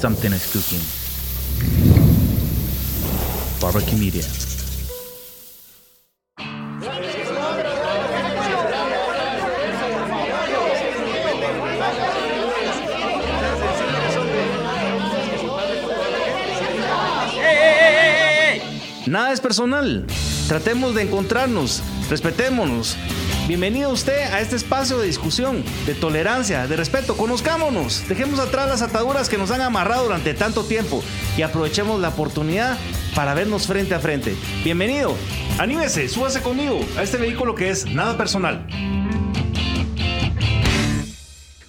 Something is cooking. Barbecue Media. Nada es personal. Tratemos de encontrarnos, respetémonos. Bienvenido usted a este espacio de discusión, de tolerancia, de respeto. Conozcámonos, dejemos atrás las ataduras que nos han amarrado durante tanto tiempo y aprovechemos la oportunidad para vernos frente a frente. Bienvenido, anímese, súbase conmigo a este vehículo que es nada personal.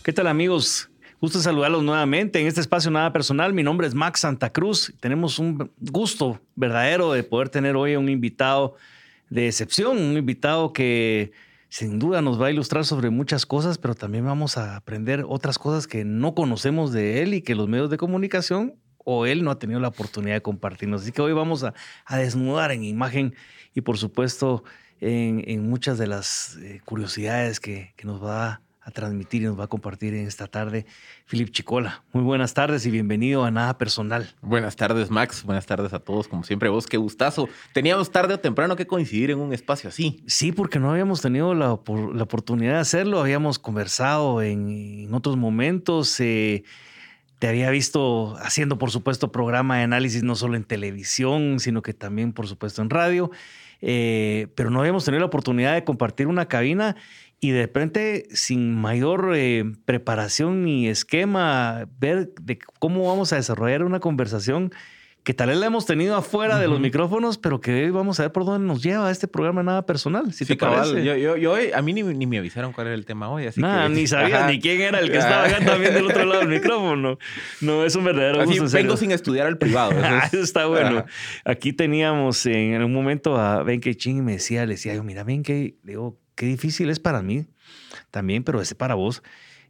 ¿Qué tal amigos? Gusto saludarlos nuevamente en este espacio Nada Personal. Mi nombre es Max Santa Cruz. Tenemos un gusto verdadero de poder tener hoy un invitado de excepción, un invitado que sin duda nos va a ilustrar sobre muchas cosas, pero también vamos a aprender otras cosas que no conocemos de él y que los medios de comunicación o él no ha tenido la oportunidad de compartirnos. Así que hoy vamos a, desnudar en imagen y por supuesto en, muchas de las eh, curiosidades que, que nos va a a transmitir y nos va a compartir en esta tarde Filip Chicola. Muy buenas tardes y bienvenido a Nada Personal. Buenas tardes, Max. Buenas tardes a todos. Como siempre, vos, qué gustazo. Teníamos tarde o temprano que coincidir en un espacio así. Sí, porque no habíamos tenido la, oportunidad de hacerlo. Habíamos conversado en, otros momentos. Eh, te había visto haciendo, por supuesto, programa de análisis no solo en televisión, sino que también, por supuesto, en radio. Eh, pero no habíamos tenido la oportunidad de compartir una cabina y de repente, sin mayor eh, preparación ni esquema, ver de cómo vamos a desarrollar una conversación que tal vez la hemos tenido afuera de los micrófonos, pero que hoy vamos a ver por dónde nos lleva este programa Nada Personal, si te parece. Yo, yo, a mí ni, me avisaron cuál era el tema hoy, así Nada, ni sabía ni quién era el que estaba acá también del otro lado del micrófono. No, es un verdadero así, Vengo sin estudiar al privado. Eso, está bueno. Aquí teníamos en un momento a Ben Ching y me decía, le decía yo, mira, Ben le digo, qué difícil es para mí también, pero es para vos,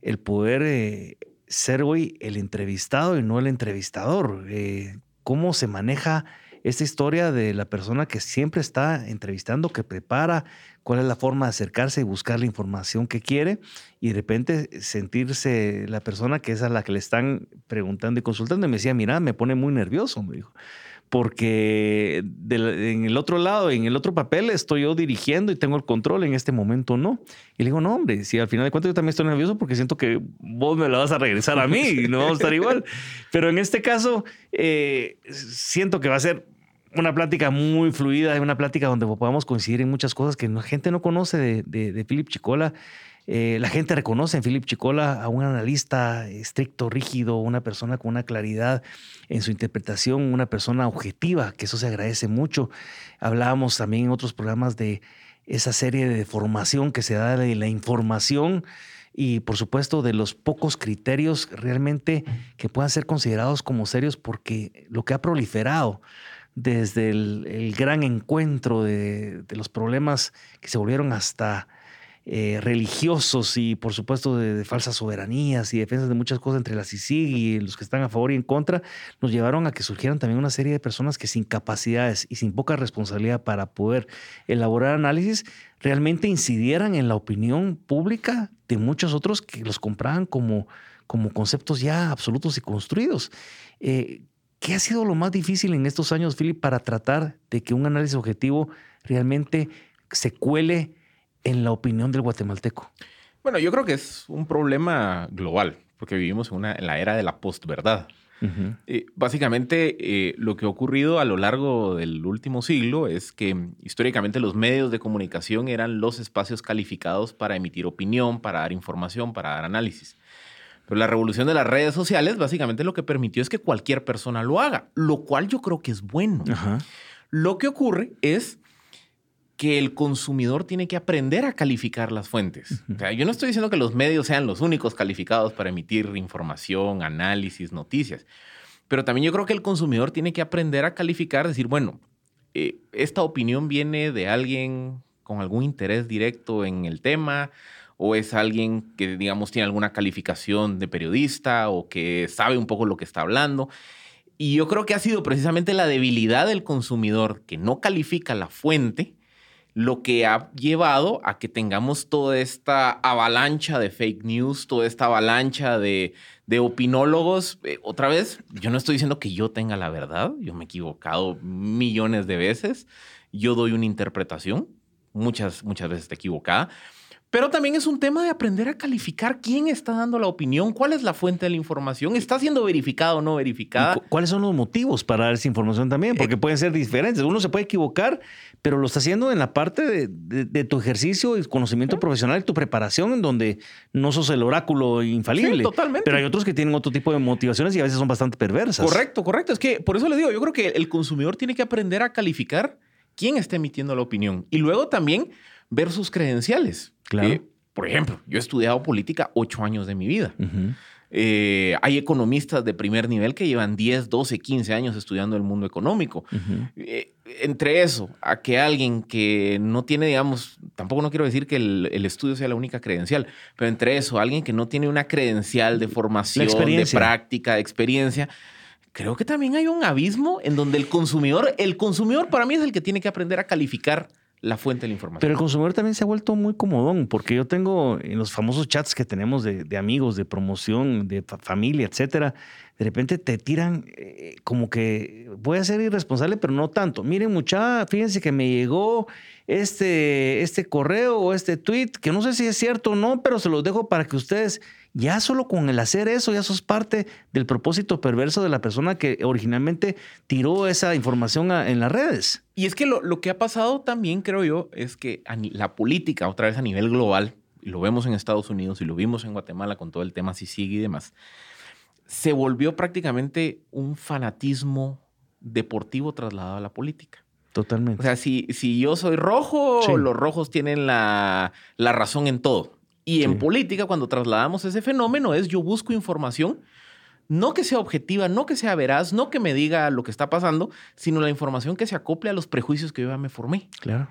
el poder eh, ser hoy el entrevistado y no el entrevistador. Eh, ¿Cómo se maneja esta historia de la persona que siempre está entrevistando, que prepara cuál es la forma de acercarse y buscar la información que quiere y de repente sentirse la persona que es a la que le están preguntando y consultando? Y me decía, mira, me pone muy nervioso, me dijo porque en el otro lado, en el otro papel, estoy yo dirigiendo y tengo el control, en este momento no. Y le digo, no, hombre, si al final de cuentas yo también estoy nervioso porque siento que vos me la vas a regresar a mí y no vamos a estar igual. Pero en este caso, eh, siento que va a ser una plática muy fluida, una plática donde podamos coincidir en muchas cosas que la gente no conoce de, de, de Philip Chicola eh, la gente reconoce en Philip Chicola a un analista estricto, rígido, una persona con una claridad en su interpretación, una persona objetiva, que eso se agradece mucho. Hablábamos también en otros programas de esa serie de formación que se da de la información y por supuesto de los pocos criterios realmente que puedan ser considerados como serios porque lo que ha proliferado desde el, gran encuentro de, de, los problemas que se volvieron hasta eh, religiosos y por supuesto de, falsas soberanías y defensas de muchas cosas entre la CICIG y los que están a favor y en contra, nos llevaron a que surgieran también una serie de personas que sin capacidades y sin poca responsabilidad para poder elaborar análisis, realmente incidieran en la opinión pública de muchos otros que los compraban como, como conceptos ya absolutos y construidos. Eh, ¿Qué ha sido lo más difícil en estos años, Philip, para tratar de que un análisis objetivo realmente se cuele en la opinión del guatemalteco? Bueno, yo creo que es un problema global, porque vivimos en, una, en la era de la postverdad. Eh, básicamente, eh, lo que ha ocurrido a lo largo del último siglo es que históricamente los medios de comunicación eran los espacios calificados para emitir opinión, para dar información, para dar análisis. Pero la revolución de las redes sociales básicamente lo que permitió es que cualquier persona lo haga, lo cual yo creo que es bueno. Lo que ocurre es que el consumidor tiene que aprender a calificar las fuentes. O sea, yo no estoy diciendo que los medios sean los únicos calificados para emitir información, análisis, noticias, pero también yo creo que el consumidor tiene que aprender a calificar, decir, bueno, eh, esta opinión viene de alguien con algún interés directo en el tema o es alguien que, digamos, tiene alguna calificación de periodista o que sabe un poco lo que está hablando. Y yo creo que ha sido precisamente la debilidad del consumidor que no califica la fuente lo que ha llevado a que tengamos toda esta avalancha de fake news, toda esta avalancha de, de opinólogos. Eh, otra vez, yo no estoy diciendo que yo tenga la verdad, yo me he equivocado millones de veces, yo doy una interpretación, muchas, muchas veces equivocada, pero también es un tema de aprender a calificar quién está dando la opinión, cuál es la fuente de la información, está siendo verificada o no verificada. ¿Cuáles son los motivos para dar esa información también? Porque eh, pueden ser diferentes. Uno se puede equivocar, pero lo está haciendo en la parte de, tu ejercicio y conocimiento profesional y tu preparación, en donde no sos el oráculo infalible. Sí, totalmente. Pero hay otros que tienen otro tipo de motivaciones y a veces son bastante perversas. Correcto, correcto. Es que por eso le digo, yo creo que el consumidor tiene que aprender a calificar quién está emitiendo la opinión y luego también ver sus credenciales. Claro. Eh, por ejemplo, yo he estudiado política ocho años de mi vida. Eh, hay economistas de primer nivel que llevan 10, 12, 15 años estudiando el mundo económico. Eh, entre eso, a que alguien que no tiene, digamos, tampoco no quiero decir que el, estudio sea la única credencial, pero entre eso, alguien que no tiene una credencial de formación, de práctica, de experiencia, creo que también hay un abismo en donde el consumidor, el consumidor para mí es el que tiene que aprender a calificar la fuente de la información. Pero el consumidor también se ha vuelto muy comodón, porque yo tengo en los famosos chats que tenemos de, amigos, de promoción, de familia, etcétera, de repente te tiran eh, como que voy a ser irresponsable, pero no tanto. Miren, mucha, fíjense que me llegó este, este correo o este tweet, que no sé si es cierto o no, pero se los dejo para que ustedes ya solo con el hacer eso, ya sos parte del propósito perverso de la persona que originalmente tiró esa información en las redes. Y es que lo, lo, que ha pasado también, creo yo, es que la política, otra vez a nivel global, y lo vemos en Estados Unidos y lo vimos en Guatemala con todo el tema sigue y demás, se volvió prácticamente un fanatismo deportivo trasladado a la política. Totalmente. O sea, si, si yo soy rojo, los rojos tienen la, la razón en todo. Y en política, cuando trasladamos ese fenómeno, es yo busco información, no que sea objetiva, no que sea veraz, no que me diga lo que está pasando, sino la información que se acople a los prejuicios que yo ya me formé. Claro.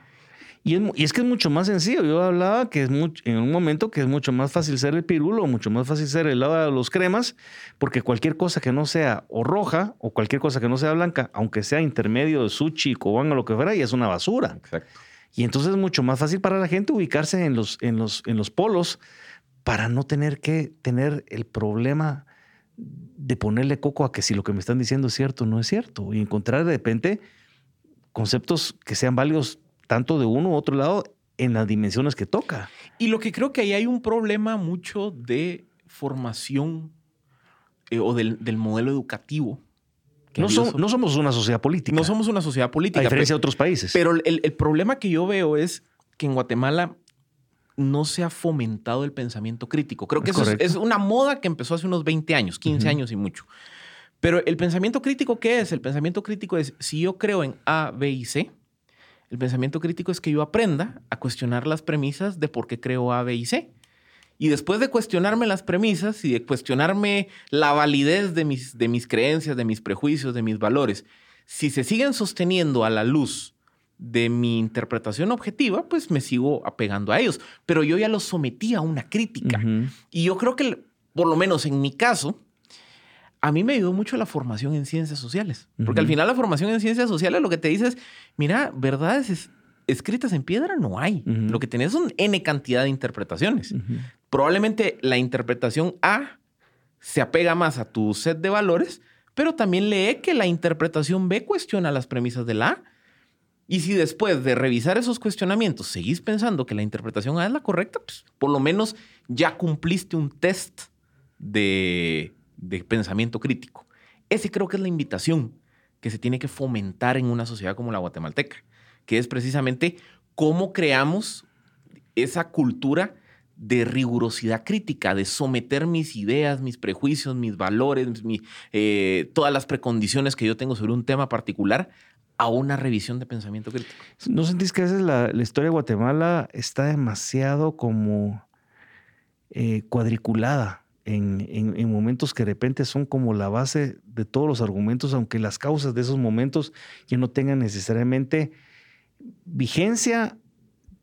Y es, que es mucho más sencillo. Yo hablaba que es en un momento que es mucho más fácil ser el pirulo, mucho más fácil ser el lado de los cremas, porque cualquier cosa que no sea o roja o cualquier cosa que no sea blanca, aunque sea intermedio de sushi, cobán o lo que fuera, ya es una basura. Exacto. Y entonces es mucho más fácil para la gente ubicarse en los, en los, en los polos para no tener que tener el problema de ponerle coco a que si lo que me están diciendo es cierto o no es cierto. Y encontrar de repente conceptos que sean válidos tanto de uno u otro lado en las dimensiones que toca. Y lo que creo que ahí hay un problema mucho de formación eh, o del, del modelo educativo no, somos una sociedad política. No somos una sociedad política. A diferencia de otros países. Pero el, problema que yo veo es que en Guatemala no se ha fomentado el pensamiento crítico. Creo que es eso es, una moda que empezó hace unos 20 años, 15 años y mucho. Pero el pensamiento crítico, ¿qué es? El pensamiento crítico es, si yo creo en A, B y C, el pensamiento crítico es que yo aprenda a cuestionar las premisas de por qué creo A, B y C. Y después de cuestionarme las premisas y de cuestionarme la validez de mis, de mis creencias, de mis prejuicios, de mis valores, si se siguen sosteniendo a la luz de mi interpretación objetiva, pues me sigo apegando a ellos. Pero yo ya los sometí a una crítica. Y yo creo que, por lo menos en mi caso, a mí me ayudó mucho la formación en ciencias sociales. Porque al final la formación en ciencias sociales lo que te dice es, mira, verdades escritas en piedra no hay. Lo que tenés son N cantidad de interpretaciones probablemente la interpretación A se apega más a tu set de valores, pero también lee que la interpretación B cuestiona las premisas de la A. Y si después de revisar esos cuestionamientos seguís pensando que la interpretación A es la correcta, pues por lo menos ya cumpliste un test de, de pensamiento crítico. Ese creo que es la invitación que se tiene que fomentar en una sociedad como la guatemalteca, que es precisamente cómo creamos esa cultura de rigurosidad crítica, de someter mis ideas, mis prejuicios, mis valores, eh, todas las precondiciones que yo tengo sobre un tema particular a una revisión de pensamiento crítico. ¿No sentís que a veces la, historia de Guatemala está demasiado como eh, cuadriculada en, en, momentos que de repente son como la base de todos los argumentos, aunque las causas de esos momentos ya no tengan necesariamente vigencia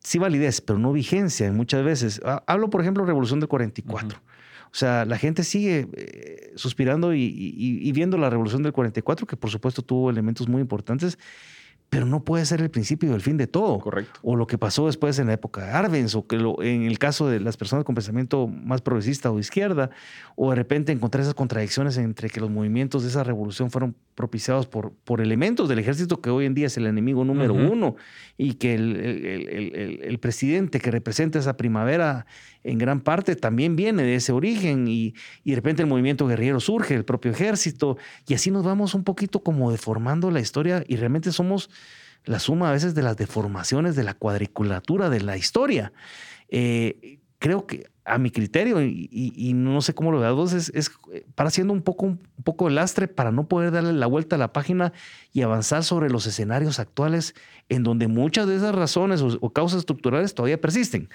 sí validez, pero no vigencia muchas veces. Hablo, por ejemplo, Revolución del 44. O sea, la gente sigue eh, suspirando y, viendo la Revolución del 44, que por supuesto tuvo elementos muy importantes, pero no puede ser el principio del fin de todo. Correcto. O lo que pasó después en la época de Arbenz, o que lo, en el caso de las personas con pensamiento más progresista o izquierda, o de repente encontrar esas contradicciones entre que los movimientos de esa revolución fueron propiciados por, por elementos del ejército que hoy en día es el enemigo número uno, y que el, el, el, presidente que representa esa primavera en gran parte también viene de ese origen, y, y de repente el movimiento guerrillero surge, el propio ejército, y así nos vamos un poquito como deformando la historia, y realmente somos la suma a veces de las deformaciones de la cuadriculatura de la historia. Eh, creo que a mi criterio, y, no sé cómo lo veas vos, es, para siendo un poco, un poco lastre para no poder darle la vuelta a la página y avanzar sobre los escenarios actuales en donde muchas de esas razones o, causas estructurales todavía persisten,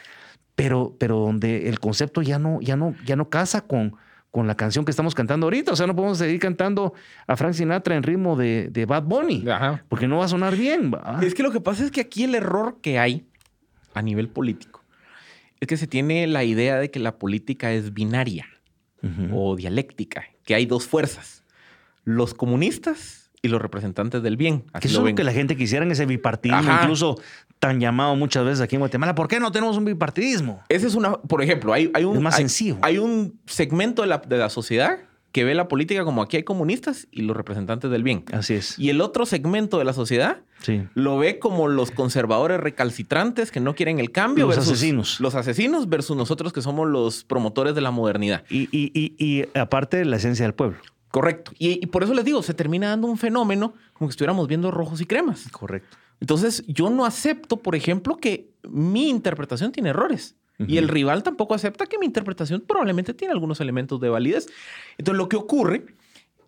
pero, pero donde el concepto ya no, ya no, ya no casa con, con la canción que estamos cantando ahorita. O sea, no podemos seguir cantando a Frank Sinatra en ritmo de, de Bad Bunny, porque no va a sonar bien. Es que lo que pasa es que aquí el error que hay a nivel político es que se tiene la idea de que la política es binaria o dialéctica, que hay dos fuerzas, los comunistas y los representantes del bien. que eso es lo que la gente quisiera en ese bipartidismo, incluso tan llamado muchas veces aquí en Guatemala. ¿Por qué no tenemos un bipartidismo? Ese es una, por ejemplo, hay, hay un... más sencillo. Hay, un segmento de la, de la sociedad que ve la política como aquí hay comunistas y los representantes del bien. Así es. Y el otro segmento de la sociedad sí. lo ve como los conservadores recalcitrantes que no quieren el cambio. Los asesinos. Los asesinos versus nosotros que somos los promotores de la modernidad. Y, y, y, y aparte la esencia del pueblo. Correcto. Y, por eso les digo, se termina dando un fenómeno como que estuviéramos viendo rojos y cremas. Correcto. Entonces, yo no acepto, por ejemplo, que mi interpretación tiene errores. Y el rival tampoco acepta que mi interpretación probablemente tiene algunos elementos de validez. Entonces, lo que ocurre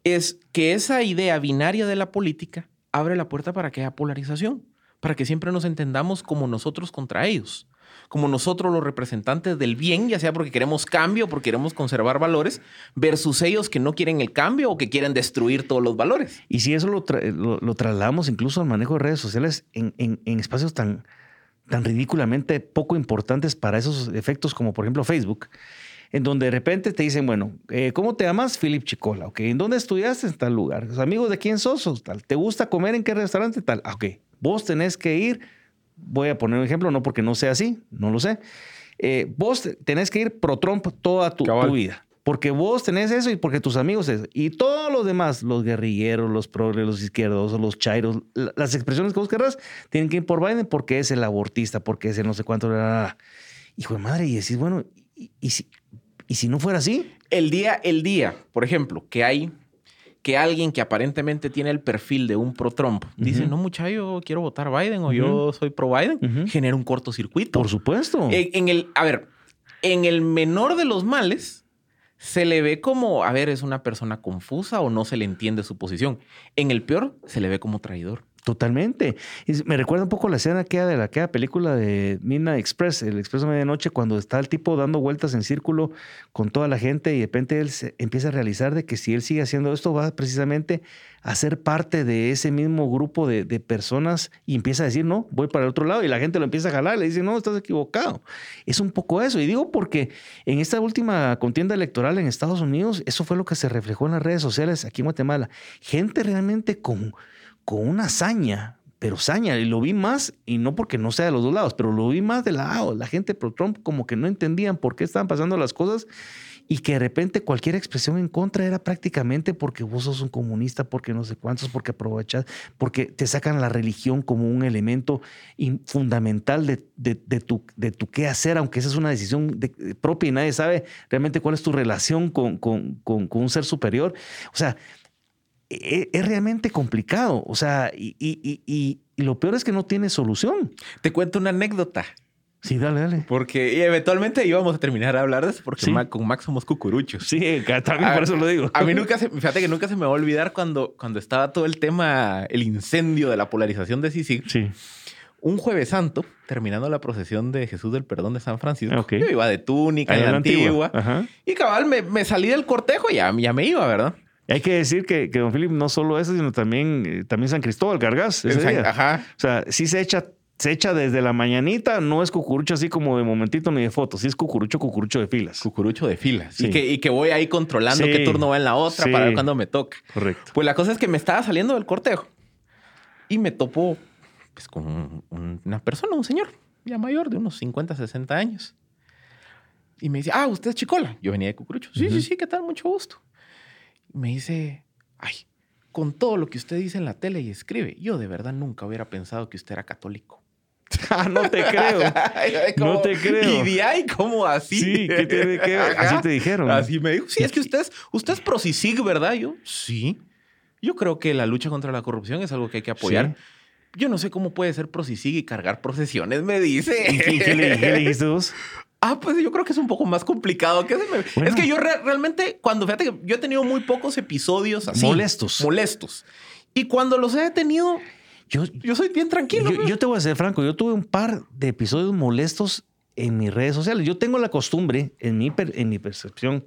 es que esa idea binaria de la política abre la puerta para que haya polarización, para que siempre nos entendamos como nosotros contra ellos como nosotros los representantes del bien, ya sea porque queremos cambio porque queremos conservar valores, versus ellos que no quieren el cambio o que quieren destruir todos los valores. Y si eso lo, trasladamos incluso al manejo de redes sociales en, espacios tan, tan ridículamente poco importantes para esos efectos como por ejemplo Facebook, en donde de repente te dicen, bueno, eh, ¿cómo te llamas? Philip Chicola, ok, ¿en dónde estudiaste? En tal lugar, amigos de quién sos? Tal, ¿te gusta comer en qué restaurante? Tal, ah, ok, vos tenés que ir voy a poner un ejemplo, no porque no sea así, no lo sé. Eh, vos tenés que ir pro Trump toda tu, vida. Porque vos tenés eso y porque tus amigos eso. Y todos los demás, los guerrilleros, los progres, los izquierdos, los chairos, las expresiones que vos querrás, tienen que ir por Biden porque es el abortista, porque es el no sé cuánto. Hijo de madre, y decís, bueno, ¿y, si, ¿y si no fuera así? El día, el día, por ejemplo, que hay que alguien que aparentemente tiene el perfil de un pro-Trump dice, no, muchacho, yo quiero votar Biden o yo soy pro-Biden, genera un cortocircuito. Por supuesto. En, el, a ver, en el menor de los males, se le ve como, a ver, es una persona confusa o no se le entiende su posición. En el peor, se le ve como traidor. Totalmente. me recuerda un poco la escena que de la película de Midnight Express, el Expreso de Medianoche, cuando está el tipo dando vueltas en círculo con toda la gente y de repente él se empieza a realizar de que si él sigue haciendo esto va precisamente a ser parte de ese mismo grupo de, personas y empieza a decir, no, voy para el otro lado y la gente lo empieza a jalar, le dice, no, estás equivocado. Es un poco eso. Y digo porque en esta última contienda electoral en Estados Unidos, eso fue lo que se reflejó en las redes sociales aquí en Guatemala. Gente realmente con con una hazaña, pero saña, y lo vi más, y no porque no sea de los dos lados, pero lo vi más de lado. La gente pro Trump como que no entendían por qué estaban pasando las cosas y que de repente cualquier expresión en contra era prácticamente porque vos sos un comunista, porque no sé cuántos, porque aprovechas, porque te sacan la religión como un elemento fundamental de, tu, de tu qué hacer, aunque esa es una decisión propia y nadie sabe realmente cuál es tu relación con, con, con un ser superior. O sea, e, es, realmente complicado. O sea, y, lo peor es que no tiene solución. Te cuento una anécdota. Sí, dale, dale. Porque eventualmente íbamos a terminar a hablar de eso porque con Max somos cucuruchos. Sí, también por eso lo digo. A mí nunca se, fíjate que nunca se me va a olvidar cuando, cuando estaba todo el tema, el incendio de la polarización de Sisi. Sí. Un jueves santo, terminando la procesión de Jesús del Perdón de San Francisco, yo iba de túnica en la antigua. Y cabal, me, salí del cortejo y ya, ya me iba, ¿verdad? Hay que decir que, que don Philip no solo eso, sino también, eh, también San Cristóbal, Gargás. Ajá. O sea, sí se echa, se echa desde la mañanita, no es cucurucho así como de momentito ni de foto, sí es cucurucho, cucurucho de filas. Cucurucho de filas. Y, que, y que voy ahí controlando qué turno va en la otra para ver cuándo me toca. Correcto. Pues la cosa es que me estaba saliendo del cortejo y me topo pues, con una persona, un señor ya mayor, de unos 50, 60 años. Y me dice, ah, usted es Chicola. Yo venía de Cucurucho. Sí, sí, sí, ¿qué tal? Mucho gusto. Me dice, ay, con todo lo que usted dice en la tele y escribe, yo de verdad nunca hubiera pensado que usted era católico. Ah, no te creo. no te creo. Y de ahí, ¿cómo así? Sí, ¿qué tiene que Así te dijeron. Así me dijo. Sí, es que usted es, usted es pro ¿verdad? Yo, sí. Yo creo que la lucha contra la corrupción es algo que hay que apoyar. Yo no sé cómo puede ser pro y cargar procesiones, me dice. ¿Y qué, le, dijiste vos? Ah, pues yo creo que es un poco más complicado. que Es que yo realmente, cuando fíjate que yo he tenido muy pocos episodios así. Molestos. Molestos. Y cuando los he tenido, yo, yo soy bien tranquilo. Yo, te voy a ser franco, yo tuve un par de episodios molestos en mis redes sociales. Yo tengo la costumbre, en mi, en mi percepción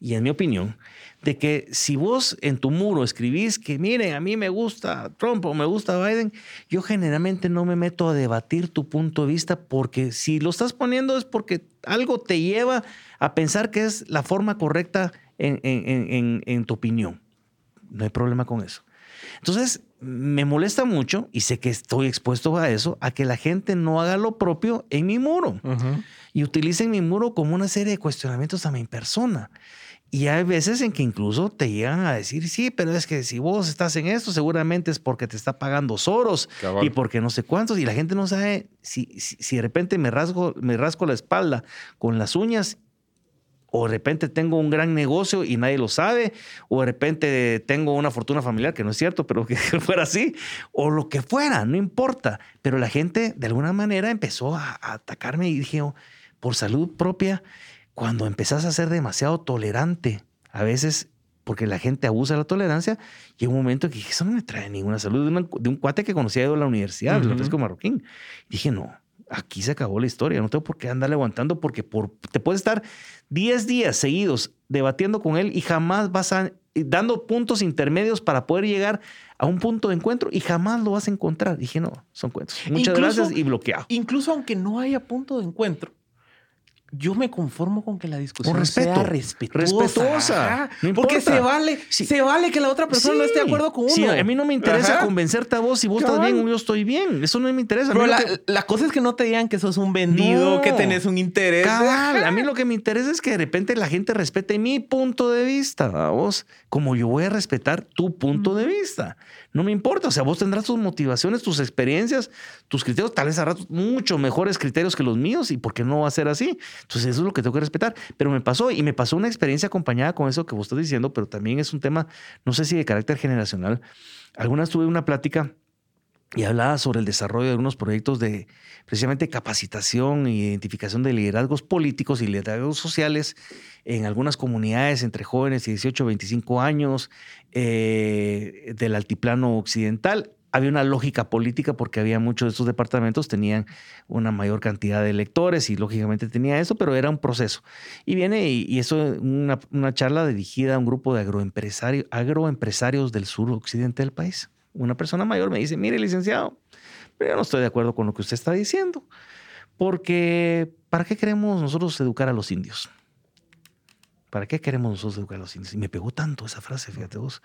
y en mi opinión, de que si vos en tu muro escribís que, miren, a mí me gusta Trump o me gusta Biden, yo generalmente no me meto a debatir tu punto de vista porque si lo estás poniendo es porque algo te lleva a pensar que es la forma correcta en, en, en tu opinión. No hay problema con eso. Entonces, me molesta mucho, y sé que estoy expuesto a eso, a que la gente no haga lo propio en mi muro y utilicen mi muro como una serie de cuestionamientos a mi persona. Y hay veces en que incluso te llegan a decir, sí, pero es que si vos estás en esto, seguramente es porque te está pagando Soros y porque no sé cuántos. Y la gente no sabe si, si, de repente me rasgo, me rasco la espalda con las uñas o de repente tengo un gran negocio y nadie lo sabe, o de repente tengo una fortuna familiar, que no es cierto, pero que fuera así, o lo que fuera, no importa. Pero la gente de alguna manera empezó a, atacarme y dije, oh, por salud propia, cuando empezás a ser demasiado tolerante, a veces porque la gente abusa de la tolerancia, llega un momento que dije, eso no me trae ninguna salud, de, un cuate que conocía de la universidad, uh -huh. marroquín. dije, no, aquí se acabó la historia, no tengo por qué andar levantando porque por, te puedes estar 10 días seguidos debatiendo con él y jamás vas a dando puntos intermedios para poder llegar a un punto de encuentro y jamás lo vas a encontrar. Dije, no, son cuentos. Muchas gracias y bloqueado. Incluso aunque no haya punto de encuentro, yo me conformo con que la discusión sea respetuosa. porque se vale, se vale que la otra persona no esté de acuerdo con uno. a mí no me interesa convencerte a vos si vos estás bien o yo estoy bien. Eso no me interesa. Pero la, cosa es que no te digan que sos un vendido, que tenés un interés. A mí lo que me interesa es que de repente la gente respete mi punto de vista, a vos, como yo voy a respetar tu punto de vista. No me importa. O sea, vos tendrás tus motivaciones, tus experiencias, tus criterios, tal vez a ratos mucho mejores criterios que los míos. ¿Y por qué no va a ser así? Entonces, eso es lo que tengo que respetar. Pero me pasó y me pasó una experiencia acompañada con eso que vos estás diciendo, pero también es un tema, no sé si de carácter generacional. Algunas tuve una plática y hablaba sobre el desarrollo de algunos proyectos de precisamente capacitación e identificación de liderazgos políticos y liderazgos sociales en algunas comunidades entre jóvenes de 18 25 años eh, del altiplano occidental. Había una lógica política porque había muchos de estos departamentos tenían una mayor cantidad de electores y lógicamente tenía eso, pero era un proceso. Y viene y, eso una, charla dirigida a un grupo de agroempresarios, agroempresarios del sur occidente del país una persona mayor me dice, mire, licenciado, pero yo no estoy de acuerdo con lo que usted está diciendo, porque ¿para qué queremos nosotros educar a los indios? ¿Para qué queremos nosotros educar a los indios? Y me pegó tanto esa frase, fíjate vos.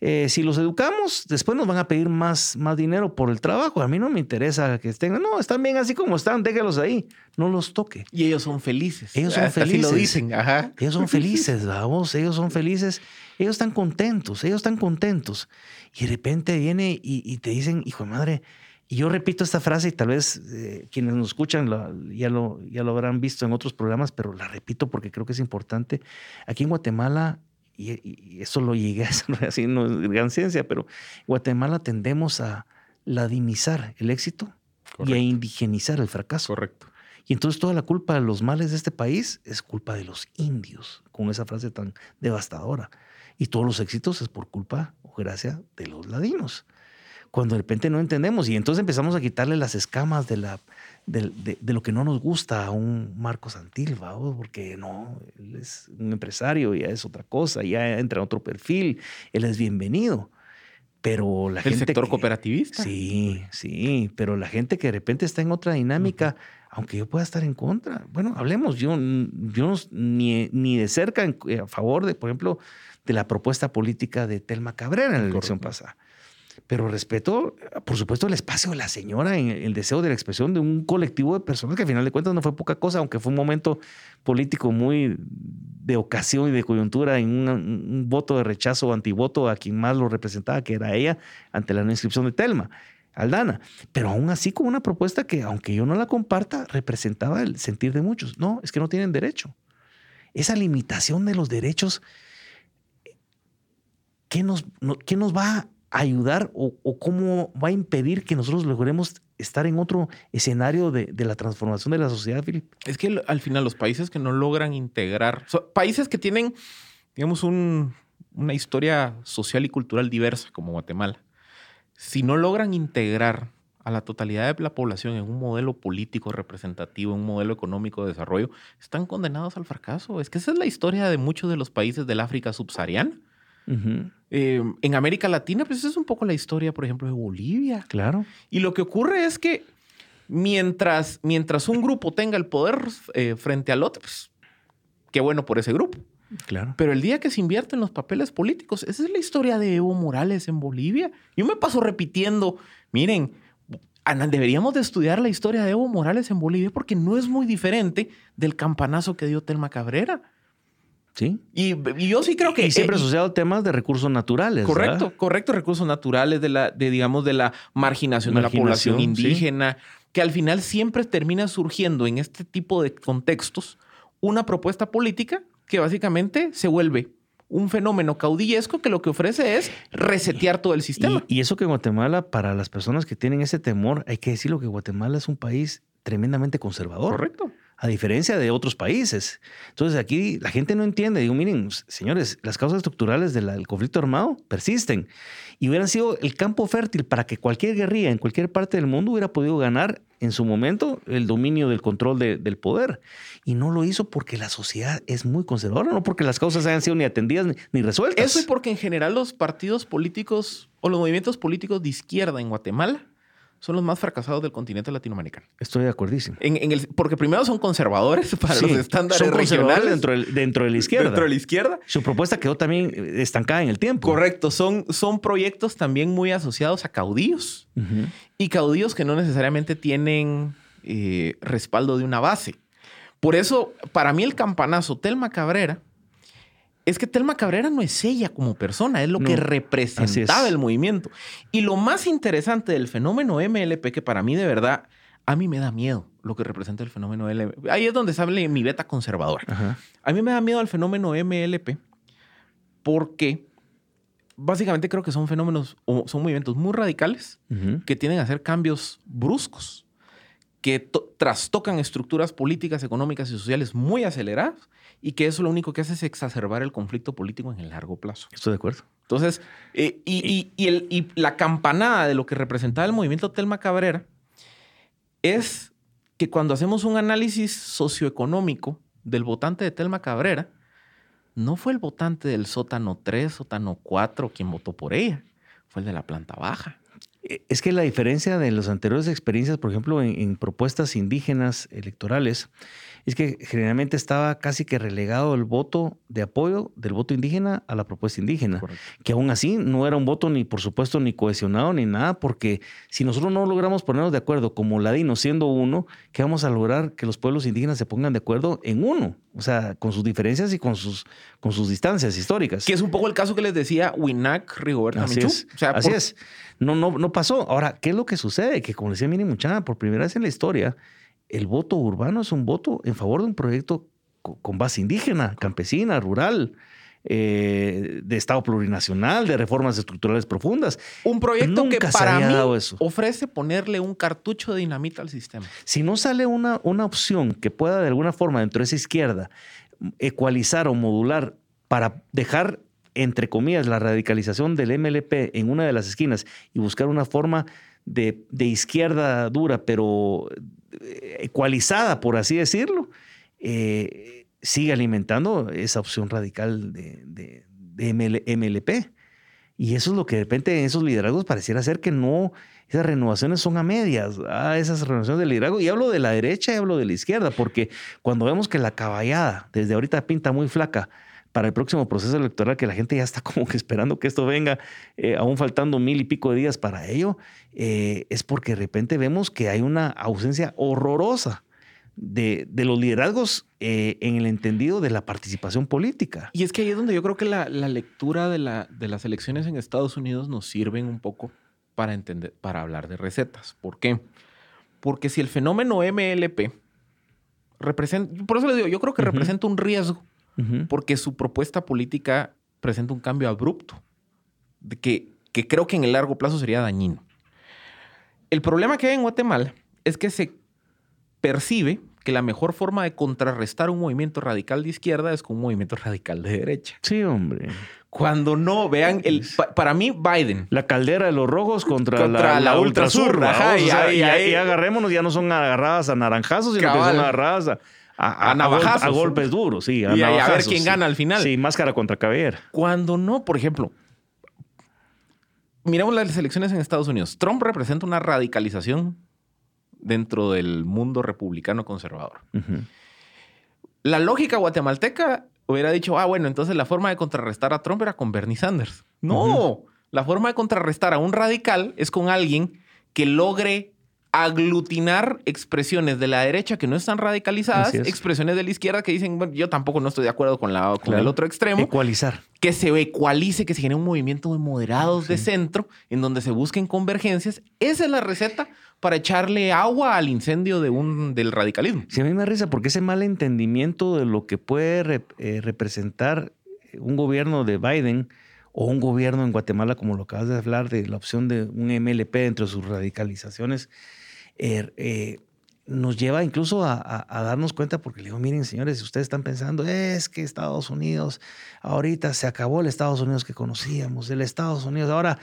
Eh, si los educamos, después nos van a pedir más, más dinero por el trabajo. A mí no me interesa que estén. No, están bien así como están, déjalos ahí. No los toque. Y ellos son felices. Ellos son felices. Así lo dicen. Ajá. Ellos son felices, vamos. Ellos son felices. Ellos están contentos. Ellos están contentos. Y de repente viene y, te dicen, hijo de madre, y yo repito esta frase y tal vez eh, quienes nos escuchan ya, lo, ya lo habrán visto en otros programas, pero la repito porque creo que es importante. Aquí en Guatemala, y, eso lo llegué a hacer así, no es gran ciencia, pero en Guatemala tendemos a ladinizar el éxito y a indigenizar el fracaso. Correcto. Y entonces toda la culpa de los males de este país es culpa de los indios, con esa frase tan devastadora. Y todos los éxitos es por culpa o gracia de los ladinos. Cuando de repente no entendemos y entonces empezamos a quitarle las escamas de, la, de, de, lo que no nos gusta a un Marco Santilva, porque no, él es un empresario, ya es otra cosa, ya entra en otro perfil, él es bienvenido. Pero la ¿El gente. sector cooperativista? Sí, sí, pero la gente que de repente está en otra dinámica, aunque yo pueda estar en contra, bueno, hablemos, yo, yo ni, ni de cerca a favor de, por ejemplo, de la propuesta política de Telma Cabrera en la elección pasada. Pero respeto, por supuesto, el espacio de la señora en el deseo de la expresión de un colectivo de personas que al final de cuentas no fue poca cosa, aunque fue un momento político muy de ocasión y de coyuntura en un, voto de rechazo o antivoto a quien más lo representaba, que era ella, ante la no inscripción de Telma. Aldana, pero aún así con una propuesta que, aunque yo no la comparta, representaba el sentir de muchos. No, es que no tienen derecho. Esa limitación de los derechos, ¿qué nos, qué nos va ayudar o, cómo va a impedir que nosotros logremos estar en otro escenario de, la transformación de la sociedad, Philip? Es que al final los países que no logran integrar, países que tienen, digamos, una historia social y cultural diversa como Guatemala, si no logran integrar a la totalidad de la población en un modelo político representativo, en un modelo económico de desarrollo, están condenados al fracaso. Es que esa es la historia de muchos de los países del África subsahariana. Eh, en América Latina, pues esa es un poco la historia, por ejemplo, de Bolivia. Claro. Y lo que ocurre es que mientras, mientras un grupo tenga el poder eh, frente al otro, pues qué bueno por ese grupo. Claro. Pero el día que se invierte en los papeles políticos, esa es la historia de Evo Morales en Bolivia. Yo me paso repitiendo, miren, deberíamos de estudiar la historia de Evo Morales en Bolivia porque no es muy diferente del campanazo que dio Telma Cabrera. Sí. Y, yo sí creo que... Y siempre asociado a temas de recursos naturales. Correcto, correcto, recursos naturales, de la, de, digamos, de la marginación, de la población indígena, que al final siempre termina surgiendo en este tipo de contextos una propuesta política que básicamente se vuelve un fenómeno caudillesco que lo que ofrece es resetear todo el sistema. Y, eso que Guatemala, para las personas que tienen ese temor, hay que decirlo que Guatemala es un país tremendamente conservador. Correcto. A diferencia de otros países. Entonces aquí la gente no entiende. Digo, miren, señores, las causas estructurales del conflicto armado persisten y hubieran sido el campo fértil para que cualquier guerrilla en cualquier parte del mundo hubiera podido ganar en su momento el dominio del control del poder. Y no lo hizo porque la sociedad es muy conservadora, no porque las causas hayan sido ni atendidas ni, resueltas. Eso y porque en general los partidos políticos o los movimientos políticos de izquierda en Guatemala son los más fracasados del continente latinoamericano. Estoy de acuerdísimo. En, el, porque primero son conservadores para los estándares son regionales. Dentro, dentro de la izquierda. Dentro de la izquierda. Su propuesta quedó también estancada en el tiempo. Correcto. Son, son proyectos también muy asociados a caudillos. Y caudillos que no necesariamente tienen eh, respaldo de una base. Por eso, para mí el campanazo Telma Cabrera es que Telma Cabrera no es ella como persona, es lo que representaba el movimiento. Y lo más interesante del fenómeno MLP, que para mí de verdad, a mí me da miedo lo que representa el fenómeno MLP. Ahí es donde sale mi beta conservadora. A mí me da miedo el fenómeno MLP porque básicamente creo que son fenómenos o son movimientos muy radicales que tienen a hacer cambios bruscos que trastocan estructuras políticas, económicas y sociales muy aceleradas y que eso lo único que hace es exacerbar el conflicto político en el largo plazo. Estoy de acuerdo. Entonces, eh, y, y, la campanada de lo que representaba el movimiento Telma Cabrera es que cuando hacemos un análisis socioeconómico del votante de Telma Cabrera, no fue el votante del sótano 3, sótano 4 quien votó por ella, fue el de la planta baja. Eh, es que la diferencia de las anteriores experiencias, por ejemplo, en, propuestas indígenas electorales, es que generalmente estaba casi que relegado el voto de apoyo del voto indígena a la propuesta indígena, que aún así no era un voto ni por supuesto ni cohesionado ni nada, porque si nosotros no logramos ponernos de acuerdo como ladinos siendo uno, ¿qué vamos a lograr que los pueblos indígenas se pongan de acuerdo en uno? O sea, con sus diferencias y con sus, con sus distancias históricas. Que es un poco el caso que les decía Winac Rigoberta Así es. Así es. No, no, no pasó. Ahora, ¿qué es lo que sucede? Que como decía Mini Muchana, por primera vez en la historia, el voto urbano es un voto en favor de un proyecto con base indígena, campesina, rural, eh, de Estado plurinacional, de reformas estructurales profundas. Un proyecto que para mí ofrece ponerle un cartucho de dinamita al sistema. Si no sale una, una opción que pueda de alguna forma dentro de esa izquierda ecualizar o modular para dejar entre comillas, la radicalización del MLP en una de las esquinas y buscar una forma de, izquierda dura, pero eh, ecualizada, por así decirlo, eh, sigue alimentando esa opción radical de, MLP. Y eso es lo que de repente en esos liderazgos pareciera ser que no, esas renovaciones son a medias, ah, esas renovaciones del liderazgo. Y hablo de la derecha y hablo de la izquierda, porque cuando vemos que la caballada desde ahorita pinta muy flaca para el próximo proceso electoral, que la gente ya está como que esperando que esto venga, eh, aún faltando mil y pico de días para ello, eh, es porque de repente vemos que hay una ausencia horrorosa de, los liderazgos eh, en el entendido de la participación política. Y es que ahí es donde yo creo que la, lectura de, la, de las elecciones en Estados Unidos nos sirven un poco para, entender, para hablar de recetas. ¿Por qué? Porque si el fenómeno MLP representa, por eso le digo, yo creo que representa un riesgo, porque su propuesta política presenta un cambio abrupto, de que, que creo que en el largo plazo sería dañino. El problema que hay en Guatemala es que se percibe que la mejor forma de contrarrestar un movimiento radical de izquierda es con un movimiento radical de derecha. Sí, hombre. Cuando no, vean, el, para mí Biden. La caldera de los rojos contra, la, la, ultrasur. y, agarrémonos, ya no son agarradas a naranjazos, sino que son agarradas a, a, a, golpes duros, sí. A y a ver quién gana al final. Sí, máscara contra cabellera. Cuando no, por ejemplo, miramos las elecciones en Estados Unidos. Trump representa una radicalización dentro del mundo republicano conservador. La lógica guatemalteca hubiera dicho, ah, bueno, entonces la forma de contrarrestar a Trump era con Bernie Sanders. No, la forma de contrarrestar a un radical es con alguien que logre aglutinar expresiones de la derecha que no están radicalizadas, expresiones de la izquierda que dicen, bueno, yo tampoco no estoy de acuerdo con, la, con el otro extremo. Ecualizar. Que se ecualice, que se genere un movimiento de moderados de centro, en donde se busquen convergencias. Esa es la receta para echarle agua al incendio de un, del radicalismo. Sí, a mí me risa porque ese mal entendimiento de lo que puede eh, representar un gobierno de Biden o un gobierno en Guatemala, como lo acabas de hablar, de la opción de un MLP entre sus radicalizaciones, Er, eh, nos lleva incluso a, darnos cuenta, porque le digo, miren señores, si ustedes están pensando, es que Estados Unidos, ahorita se acabó el Estados Unidos que conocíamos, el Estados Unidos, ahora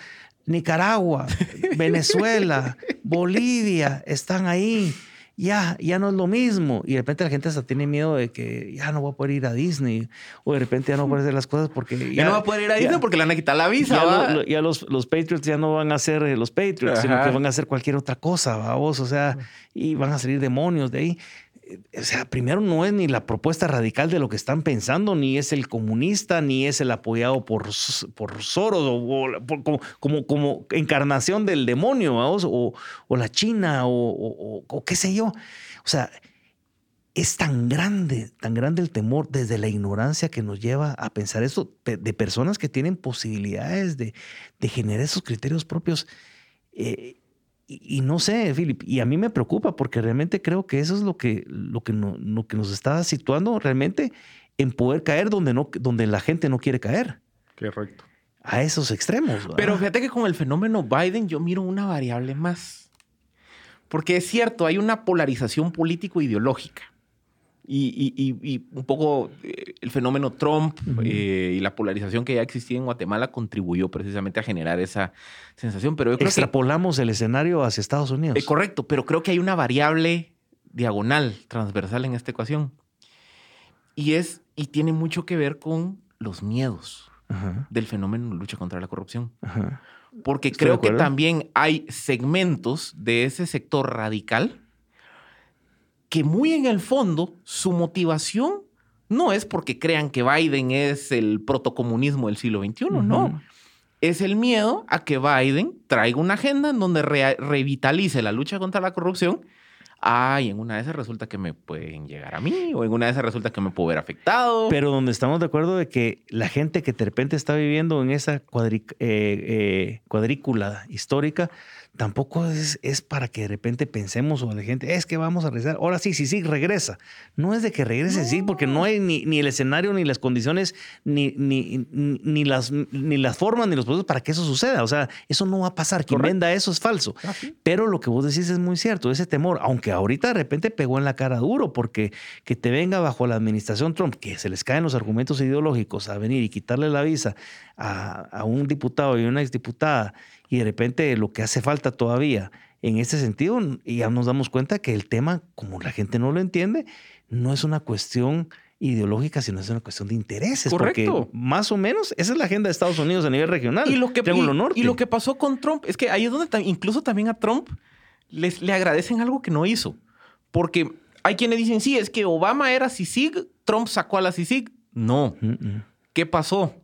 Nicaragua, Venezuela, Bolivia están ahí ya, ya no es lo mismo. Y de repente la gente hasta tiene miedo de que ya no va a poder ir a Disney. O de repente ya no va a hacer las cosas porque... Ya, no va a poder ir a Disney porque le van a quitar la visa. Ya, los, los, Patriots ya no van a ser eh, los Patriots, sino que van a hacer cualquier otra cosa, vamos. O sea, y van a salir demonios de ahí. O sea, primero no es ni la propuesta radical de lo que están pensando, ni es el comunista, ni es el apoyado por, por Soros, o, como, como, encarnación del demonio, o, o, la China, o, qué sé yo. O sea, es tan grande, tan grande el temor desde la ignorancia que nos lleva a pensar esto de personas que tienen posibilidades de, de generar esos criterios propios. Eh, y, no sé, Philip, y a mí me preocupa porque realmente creo que eso es lo que, lo que, lo que nos está situando realmente en poder caer donde, no, donde la gente no quiere caer. Correcto. A esos extremos. Pero fíjate que con el fenómeno Biden yo miro una variable más. Porque es cierto, hay una polarización político-ideológica. Y, un poco eh, el fenómeno Trump eh, y la polarización que ya existía en Guatemala contribuyó precisamente a generar esa sensación. Pero Extrapolamos el escenario hacia Estados Unidos. Eh, correcto, pero creo que hay una variable diagonal, transversal en esta ecuación. Y es, y tiene mucho que ver con los miedos del fenómeno de lucha contra la corrupción. Porque creo que también hay segmentos de ese sector radical que muy en el fondo su motivación no es porque crean que Biden es el protocomunismo del siglo XXI, no. Es el miedo a que Biden traiga una agenda en donde revitalice la lucha contra la corrupción. Ah, y en una de esas resulta que me pueden llegar a mí, o en una de esas resulta que me puedo ver afectado. Pero donde estamos de acuerdo de que la gente que de repente está viviendo en esa eh, eh, cuadrícula histórica tampoco es, es, para que de repente pensemos o la gente, es que vamos a regresar. Ahora sí, sí, sí, regresa. No es de que regrese, sí, porque no hay ni, ni, el escenario, ni las condiciones, ni, ni, ni, las, ni las formas, ni los procesos para que eso suceda. O sea, eso no va a pasar. Quien venda eso es falso. Ah, Pero lo que vos decís es muy cierto, ese temor, aunque ahorita de repente pegó en la cara duro, porque que te venga bajo la administración Trump, que se les caen los argumentos ideológicos a venir y quitarle la visa a, a un diputado y una exdiputada y de repente lo que hace falta todavía en este sentido, ya nos damos cuenta que el tema, como la gente no lo entiende, no es una cuestión ideológica, sino es una cuestión de intereses. Correcto. Porque más o menos esa es la agenda de Estados Unidos a nivel regional. Y lo que, y, y lo que pasó con Trump es que ahí es donde incluso también a Trump les, le agradecen algo que no hizo. Porque hay quienes dicen, sí, es que Obama era CICIG, Trump sacó a la CICIG. No. ¿qué pasó?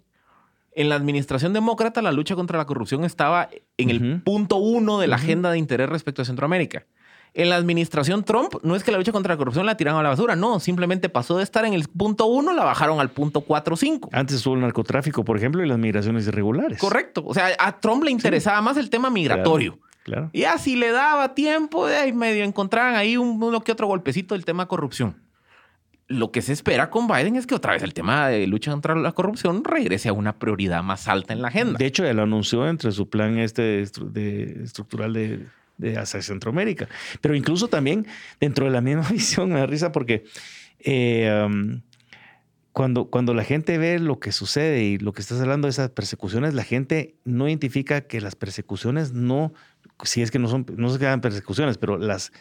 En la administración demócrata, la lucha contra la corrupción estaba en el punto uno de la agenda de interés respecto a Centroamérica. En la administración Trump, no es que la lucha contra la corrupción la tiraron a la basura, no, simplemente pasó de estar en el punto uno, la bajaron al punto cuatro cinco. Antes estuvo el narcotráfico, por ejemplo, y las migraciones irregulares. Correcto. O sea, a Trump le interesaba más el tema migratorio. Claro, Y así le daba tiempo, de ahí medio encontraban ahí un, uno que otro golpecito del tema corrupción lo que se espera con Biden es que otra vez el tema de lucha contra la corrupción regrese a una prioridad más alta en la agenda. De hecho, él anunció entre su plan este de, estructural de, hacia Centroamérica. Pero incluso también dentro de la misma visión me da risa porque eh, cuando, cuando la gente ve lo que sucede y lo que estás hablando de esas persecuciones, la gente no identifica que las persecuciones no, si es que no son, no se quedan persecuciones, pero las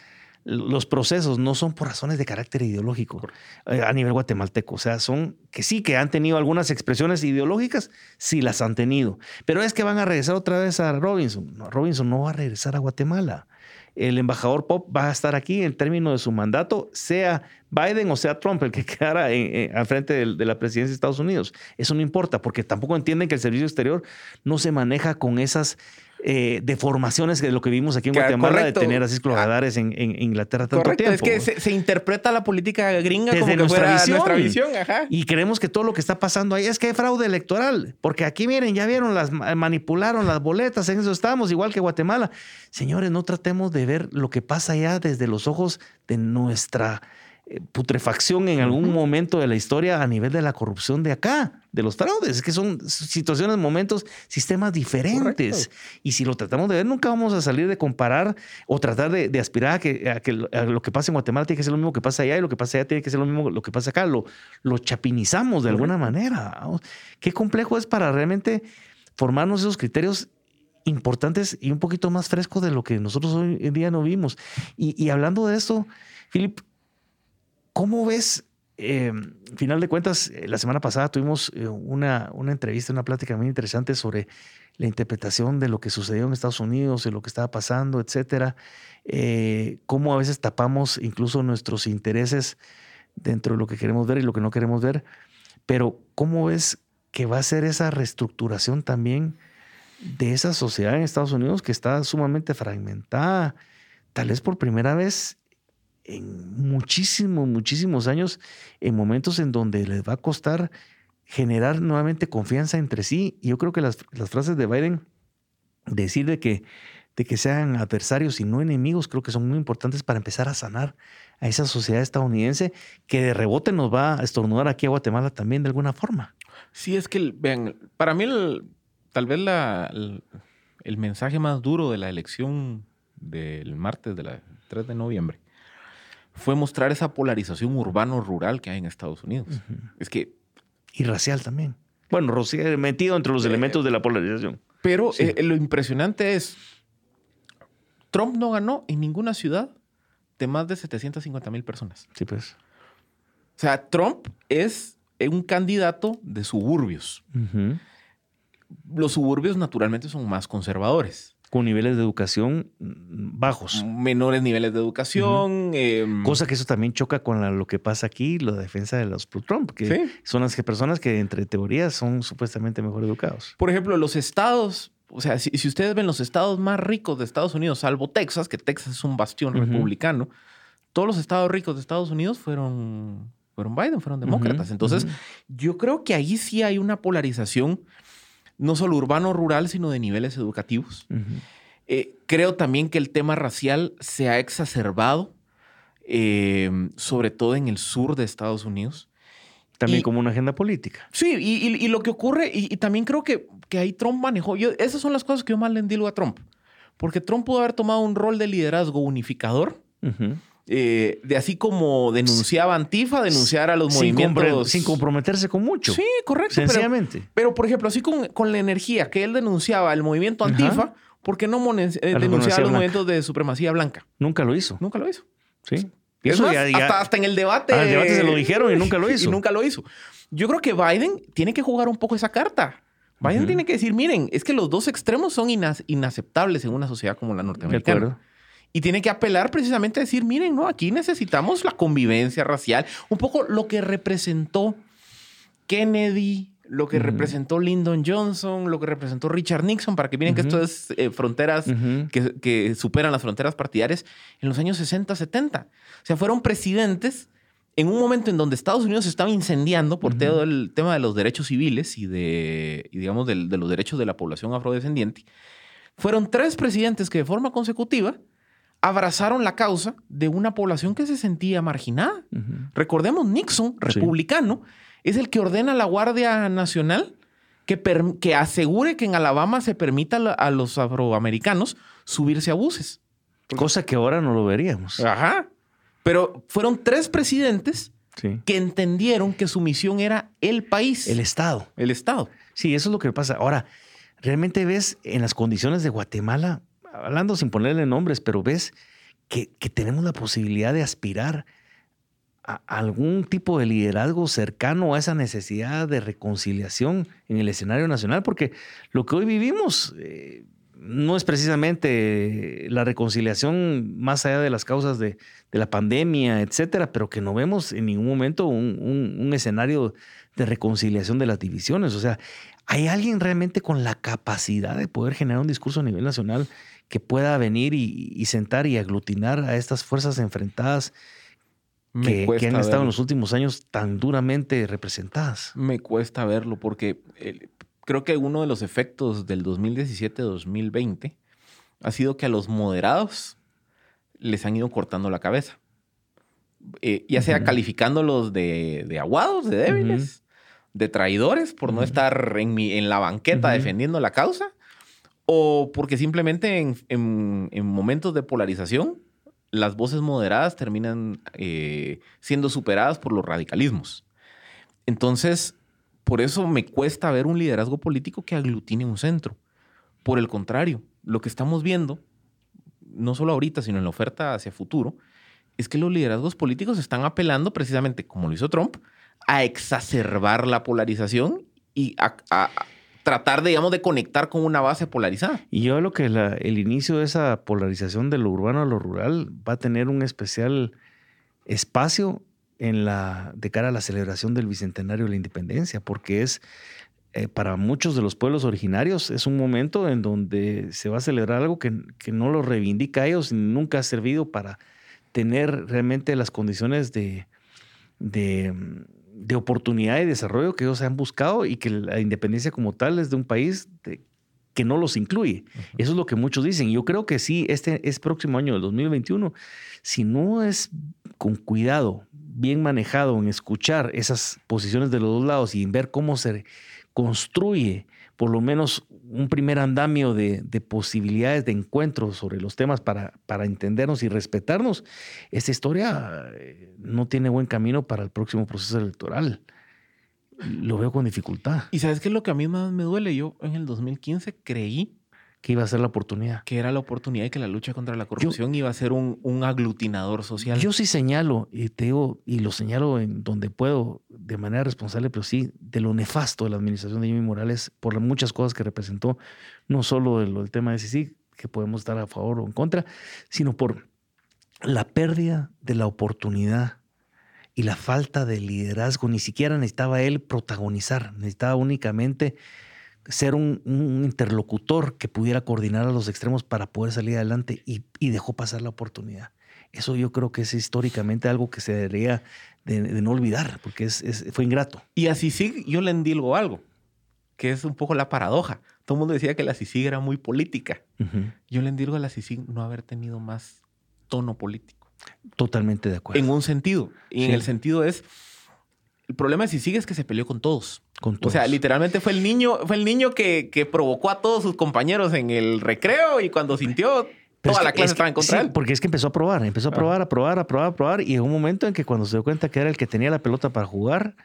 los procesos no son por razones de carácter ideológico eh, a nivel guatemalteco. O sea, son que sí, que han tenido algunas expresiones ideológicas, sí las han tenido. Pero es que van a regresar otra vez a Robinson. Robinson no va a regresar a Guatemala. El embajador Pop va a estar aquí en términos de su mandato, sea Biden o sea Trump el que quedara al frente de, de la presidencia de Estados Unidos. Eso no importa, porque tampoco entienden que el servicio exterior no se maneja con esas eh, deformaciones de lo que vimos aquí en Guatemala de tener así radares en, en, Inglaterra tanto correcto. tiempo. Es que se, interpreta la política gringa Desde como nuestra, visión. nuestra visión. Y creemos que todo lo que está pasando ahí es que hay fraude electoral. Porque aquí, miren, ya vieron, las manipularon las boletas, en eso estamos, igual que Guatemala. Señores, no tratemos de ver lo que pasa allá desde los ojos de nuestra putrefacción en algún momento de la historia a nivel de la corrupción de acá, de los fraudes. Es que son situaciones, momentos, sistemas diferentes. Y si lo tratamos de ver, nunca vamos a salir de comparar o tratar de, aspirar a que, que, lo que pasa en Guatemala tiene que ser lo mismo que pasa allá y lo que pasa allá tiene que ser lo mismo lo que pasa acá. Lo, lo chapinizamos de alguna manera. Qué complejo es para realmente formarnos esos criterios importantes y un poquito más frescos de lo que nosotros hoy en día no vimos. Y, y hablando de esto, Philip, ¿Cómo ves? Eh, final de cuentas, eh, la semana pasada tuvimos eh, una, una entrevista, una plática muy interesante sobre la interpretación de lo que sucedió en Estados Unidos, de lo que estaba pasando, etcétera. cómo a veces tapamos incluso nuestros intereses dentro de lo que queremos ver y lo que no queremos ver. Pero, ¿cómo ves que va a ser esa reestructuración también de esa sociedad en Estados Unidos que está sumamente fragmentada? Tal vez por primera vez en muchísimos, muchísimos años, en momentos en donde les va a costar generar nuevamente confianza entre sí. Y yo creo que las, frases de Biden, decir de que, de que sean adversarios y no enemigos, creo que son muy importantes para empezar a sanar a esa sociedad estadounidense que de rebote nos va a estornudar aquí a Guatemala también de alguna forma. Sí, es que, vean, para mí tal vez la, el, mensaje más duro de la elección del martes de la 3 de noviembre fue mostrar esa polarización urbano-rural que hay en Estados Unidos. Es que... Y racial también. Bueno, metido entre los eh, elementos de la polarización. Pero eh, lo impresionante es, Trump no ganó en ninguna ciudad de más de 750 mil personas. Sí, pues. O sea, Trump es un candidato de suburbios. Los suburbios naturalmente son más conservadores con niveles de educación mm, bajos. Menores niveles de educación. Em, Cosa que eso también choca con lo que pasa aquí, la defensa de los Trump, que son las que personas que entre teorías son supuestamente mejor educados. Por ejemplo, los estados, o sea, si, ustedes ven los estados más ricos de Estados Unidos, salvo Texas, que Texas es un bastión republicano, todos los estados ricos de Estados Unidos fueron, fueron Biden, fueron demócratas. Entonces, yo creo que ahí sí hay una polarización no solo urbano-rural, sino de niveles educativos. Eh, creo también que el tema racial se ha exacerbado, eh, sobre todo en el sur de Estados Unidos. También como una agenda política. Sí, y, lo que ocurre, y, también creo que, que ahí Trump manejó, yo, esas son las cosas que yo más le endilgo a Trump, porque Trump pudo haber tomado un rol de liderazgo unificador. Eh, de así como denunciaba Antifa, denunciar a los movimientos. sin comprometerse con mucho. Sí, correcto. Sencillamente. Pero, por ejemplo, así con, con, la energía que él denunciaba el movimiento Antifa, ¿por qué no eh, denunciaba los movimientos de supremacía blanca? Nunca lo hizo. Nunca lo hizo. Sí. eso hasta, hasta, en el debate. Ah, el debate se lo dijeron y nunca lo hizo. y nunca lo hizo. Yo creo que Biden tiene que jugar un poco esa carta. Biden tiene que decir, miren, es que los dos extremos son inaceptables en una sociedad como la norteamericana. Y tiene que apelar precisamente a decir, miren, no, aquí necesitamos la convivencia racial, un poco lo que representó Kennedy, lo que representó Lyndon Johnson, lo que representó Richard Nixon, para que miren que esto es eh, fronteras que, superan las fronteras partidarias en los años 60, 70. O sea, fueron presidentes en un momento en donde Estados Unidos estaba incendiando por todo el tema de los derechos civiles y de, digamos, de, de los derechos de la población afrodescendiente. Fueron tres presidentes que de forma consecutiva abrazaron la causa de una población que se sentía marginada. Recordemos, Nixon, republicano, es el que ordena a la Guardia Nacional que, que asegure que en Alabama se permita a los afroamericanos subirse a buses. Cosa que ahora no lo veríamos. Ajá. Pero fueron tres presidentes que entendieron que su misión era el país. El Estado. El Estado. Sí, eso es lo que pasa. Ahora, realmente ves en las condiciones de Guatemala, hablando sin ponerle nombres, pero ves que, tenemos la posibilidad de aspirar a algún tipo de liderazgo cercano a esa necesidad de reconciliación en el escenario nacional, porque lo que hoy vivimos eh, no es precisamente la reconciliación más allá de las causas de, la pandemia, etcétera, pero que no vemos en ningún momento un, un escenario de reconciliación de las divisiones. O sea, ¿hay alguien realmente con la capacidad de poder generar un discurso a nivel nacional que pueda venir y, sentar y aglutinar a estas fuerzas enfrentadas que, han estado en los últimos años tan duramente representadas. Me cuesta verlo porque eh, creo que uno de los efectos del 2017-2020 ha sido que a los moderados les han ido cortando la cabeza. Eh, ya sea calificándolos de, aguados, de débiles, de traidores por no estar en, mi, en la banqueta defendiendo la causa, o porque simplemente en, momentos de polarización las voces moderadas terminan eh, siendo superadas por los radicalismos. Entonces, por eso me cuesta ver un liderazgo político que aglutine un centro. Por el contrario, lo que estamos viendo, no solo ahorita, sino en la oferta hacia futuro, es que los liderazgos políticos están apelando precisamente, como lo hizo Trump, a exacerbar la polarización y a tratar, digamos, de conectar con una base polarizada. Y yo creo que el inicio de esa polarización de lo urbano a lo rural va a tener un especial espacio en la, de cara a la celebración del Bicentenario de la Independencia, porque es eh, para muchos de los pueblos originarios es un momento en donde se va a celebrar algo que, no lo reivindica a ellos, nunca ha servido para tener realmente las condiciones de de oportunidad y desarrollo que ellos han buscado y que la independencia como tal es de un país que no los incluye. Eso es lo que muchos dicen. Yo creo que sí, este es próximo año, el 2021, si no es con cuidado, bien manejado en escuchar esas posiciones de los dos lados y en ver cómo se construye por lo menos un primer andamio de, posibilidades de encuentro sobre los temas para, para, entendernos y respetarnos, esta historia eh, no tiene buen camino para el próximo proceso electoral. Lo veo con dificultad. ¿Y sabes qué es lo que a mí más me duele? Yo en el 2015 creí que iba a ser la oportunidad. Que era la oportunidad y que la lucha contra la corrupción iba a ser un, un, aglutinador social. Yo sí señalo, y te digo, y lo señalo en donde puedo, de manera responsable, pero sí, de lo nefasto de la administración de Jimmy Morales, por muchas cosas que representó, no solo del, tema de CICIG, que podemos estar a favor o en contra, sino por la pérdida de la oportunidad y la falta de liderazgo. Ni siquiera necesitaba él protagonizar, necesitaba únicamente ser un, interlocutor que pudiera coordinar a los extremos para poder salir adelante y, dejó pasar la oportunidad. Eso yo creo que es históricamente algo que se debería de, no olvidar, porque es, fue ingrato. Y a sí yo le endilgo algo, que es un poco la paradoja. Todo el mundo decía que la CICIG era muy política. Yo le endilgo a la CICIG no haber tenido más tono político. Totalmente de acuerdo. En un sentido. Y en el sentido es, el problema de CICIG es que se peleó con todos. O sea, literalmente fue el niño, fue el niño que, que, provocó a todos sus compañeros en el recreo y cuando sintió toda la clase estaba en contra él. Porque es que empezó a probar, empezó a probar, a probar, a probar, a probar. Y en un momento en que cuando se dio cuenta que era el que tenía la pelota para jugar,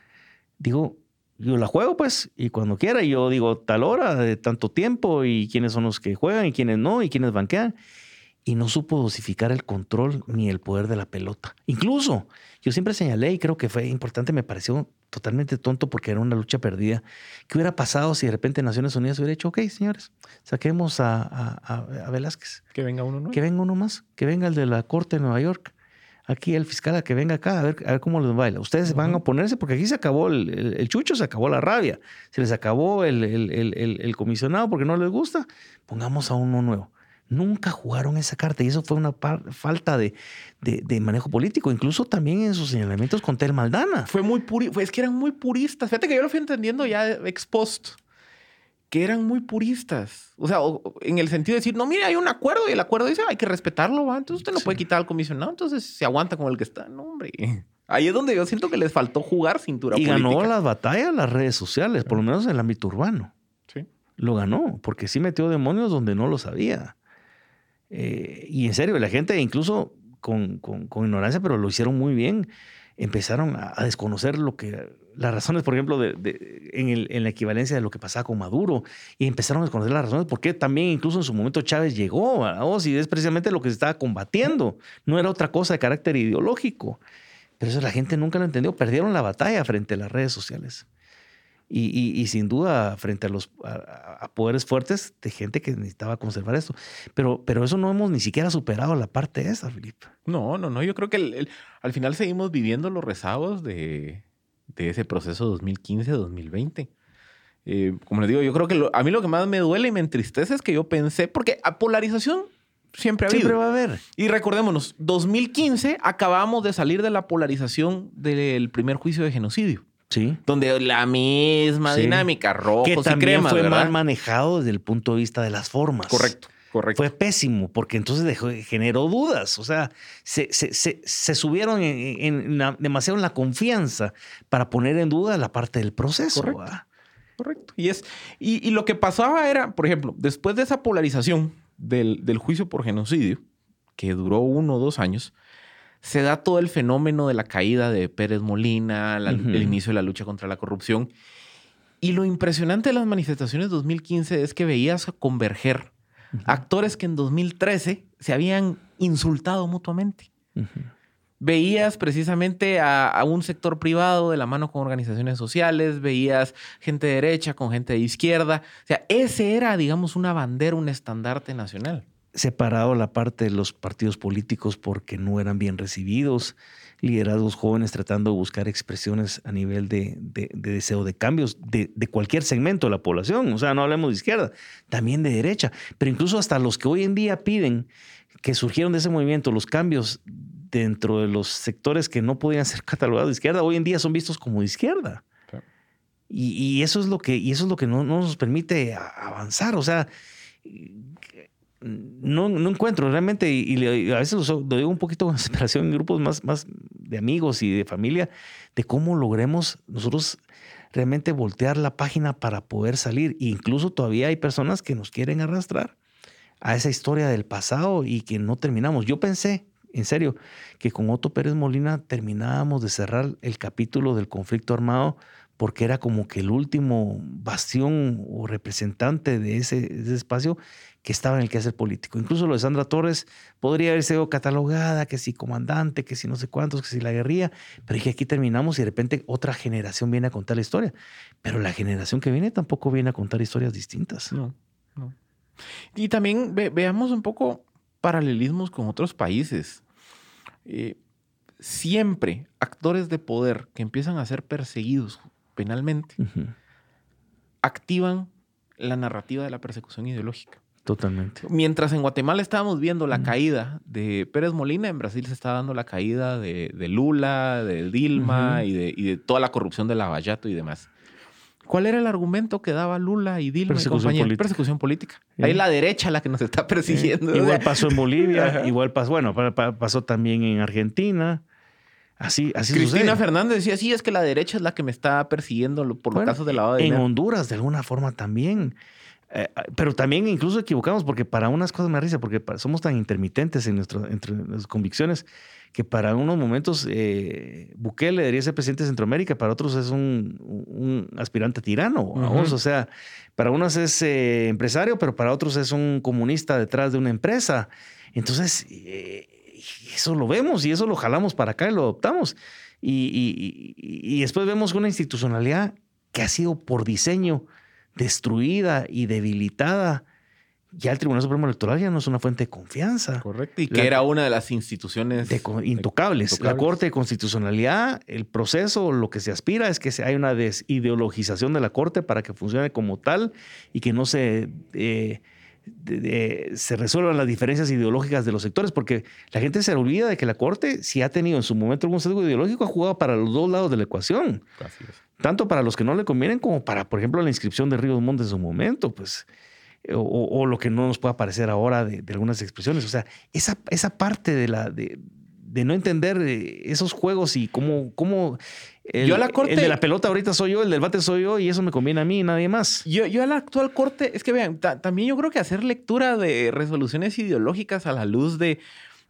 digo, yo la juego pues, y cuando quiera, yo digo tal hora, de tanto tiempo, y quiénes son los que juegan y quiénes no, y quiénes banquean. Y no supo dosificar el control ni el poder de la pelota. Incluso, yo siempre señalé, y creo que fue importante, me pareció totalmente tonto porque era una lucha perdida. ¿Qué hubiera pasado si de repente Naciones Unidas hubiera dicho, ok, señores, saquemos a, a, Velázquez? Que venga uno más. Que venga uno más, que venga el de la Corte de Nueva York aquí el fiscal a que venga acá a ver, a ver cómo les baila. Ustedes van a oponerse porque aquí se acabó el, chucho, se acabó la rabia, se les acabó el, el, comisionado porque no les gusta. Pongamos a uno nuevo. Nunca jugaron esa carta y eso fue una falta de, de, manejo político, incluso también en sus señalamientos con Tel Maldana. Fue muy puri es que eran muy puristas. Fíjate que yo lo fui entendiendo ya ex post que eran muy puristas. O sea, en el sentido de decir, no, mire, hay un acuerdo y el acuerdo dice, hay que respetarlo, ¿va? entonces usted no puede quitar al comisionado, entonces se aguanta con el que está. No, hombre. Ahí es donde yo siento que les faltó jugar cintura y ganó las batallas las redes sociales, por lo menos en el ámbito urbano. Sí. Lo ganó, porque sí metió demonios donde no lo sabía. Eh, y en serio, la gente incluso con, con, ignorancia, pero lo hicieron muy bien. Empezaron a, desconocer lo que las razones, por ejemplo, en, el, en, la equivalencia de lo que pasaba con Maduro, y empezaron a desconocer las razones, porque también incluso en su momento Chávez llegó vos, y es precisamente lo que se estaba combatiendo, no era otra cosa de carácter ideológico. Pero eso la gente nunca lo entendió, perdieron la batalla frente a las redes sociales. Y, sin duda frente a los a, poderes fuertes de gente que necesitaba conservar esto. Pero, pero eso no hemos ni siquiera superado la parte esa, Felipe. No, no, no. Yo creo que al final seguimos viviendo los rezagos de, ese proceso 2015-2020. Eh, como les digo, yo creo que a mí lo que más me duele y me entristece es que yo pensé, porque a polarización siempre ha habido. Siempre va a haber. Y recordémonos, 2015 acabamos de salir de la polarización del primer juicio de genocidio. Sí. Donde la misma dinámica, rojos que también fue mal manejado desde el punto de vista de las formas. Correcto. Correcto. Fue pésimo, porque entonces dejó, generó dudas. O sea, se, subieron en, demasiado en la confianza para poner en duda la parte del proceso. Correcto. Correcto. Y, es, y, lo que pasaba era, por ejemplo, después de esa polarización del, del juicio por genocidio, que duró uno o dos años, se da todo el fenómeno de la caída de Pérez Molina, el inicio de la lucha contra la corrupción. Y lo impresionante de las manifestaciones 2015 es que veías converger actores que en 2013 se habían insultado mutuamente. Veías precisamente a, un sector privado de la mano con organizaciones sociales, veías gente de derecha con gente de izquierda. O sea, ese era, digamos, una bandera, un estandarte nacional separado la parte de los partidos políticos porque no eran bien recibidos, liderazgos jóvenes tratando de buscar expresiones a nivel de, deseo de cambios de, cualquier segmento de la población, o sea, no hablemos de izquierda, también de derecha, pero incluso hasta los que hoy en día piden que surgieron de ese movimiento los cambios dentro de los sectores que no podían ser catalogados de izquierda, hoy en día son vistos como de izquierda. Y, eso es lo que, y eso es lo que no, no nos permite avanzar. O sea, no, no encuentro realmente, y, a veces lo, digo un poquito con desesperación en grupos más, más de amigos y de familia, de cómo logremos nosotros realmente voltear la página para poder salir. E incluso todavía hay personas que nos quieren arrastrar a esa historia del pasado y que no terminamos. Yo pensé, en serio, que con Otto Pérez Molina terminábamos de cerrar el capítulo del conflicto armado porque era como que el último bastión o representante de ese, de ese espacio que estaba en el quehacer político. Incluso lo de Sandra Torres podría haber sido catalogada, que si comandante, que si no sé cuántos, que si la guerrilla, pero que aquí terminamos y de repente otra generación viene a contar la historia. Pero la generación que viene tampoco viene a contar historias distintas. No, Y también veamos un poco paralelismos con otros países. Eh, siempre actores de poder que empiezan a ser perseguidos penalmente activan la narrativa de la persecución ideológica. Totalmente. Mientras en Guatemala estábamos viendo la caída de Pérez Molina, en Brasil se está dando la caída de, Lula, de Dilma y, de, toda la corrupción de Lavallato y demás. ¿Cuál era el argumento que daba Lula y Dilma Persecución y? Política. Persecución política. Ahí la derecha la que nos está persiguiendo. Igual pasó en Bolivia, igual pasó, bueno, pasó también en Argentina. Así, así Cristina Fernández decía, sí, es que la derecha es la que me está persiguiendo por los casos de lavado de En Honduras, de alguna forma también. Eh, pero también incluso equivocamos porque para unas cosas me risa, porque somos tan intermitentes en nuestro, entre nuestras convicciones que para unos momentos eh, Bukele debería ser presidente de Centroamérica, para otros es un, aspirante tirano. O sea, para unos es eh, empresario, pero para otros es un comunista detrás de una empresa. Entonces, eso lo vemos y eso lo jalamos para acá y lo adoptamos. Y, y después vemos una institucionalidad que ha sido por diseño destruida y debilitada ya el Tribunal Supremo Electoral ya no es una fuente de confianza. Correcto. Y que era una de las instituciones intocables. La Corte de Constitucionalidad, el proceso, lo que se aspira es que hay una desideologización de la Corte para que funcione como tal y que no se... Eh, se resuelvan las diferencias ideológicas de los sectores, porque la gente se olvida de que la Corte, si ha tenido en su momento algún sesgo ideológico, ha jugado para los dos lados de la ecuación. Tanto para los que no le convienen como para, por ejemplo, la inscripción de Ríos Montes en su momento, pues. O, lo que no nos pueda parecer ahora de, algunas expresiones. O sea, esa, esa parte de la, de, de no entender eh, esos juegos y cómo, cómo el, yo a la corte, el de la pelota ahorita soy yo, el del bate soy yo y eso me conviene a mí y nadie más. Yo, yo a la actual corte, es que vean, también yo creo que hacer lectura de resoluciones ideológicas a la luz de,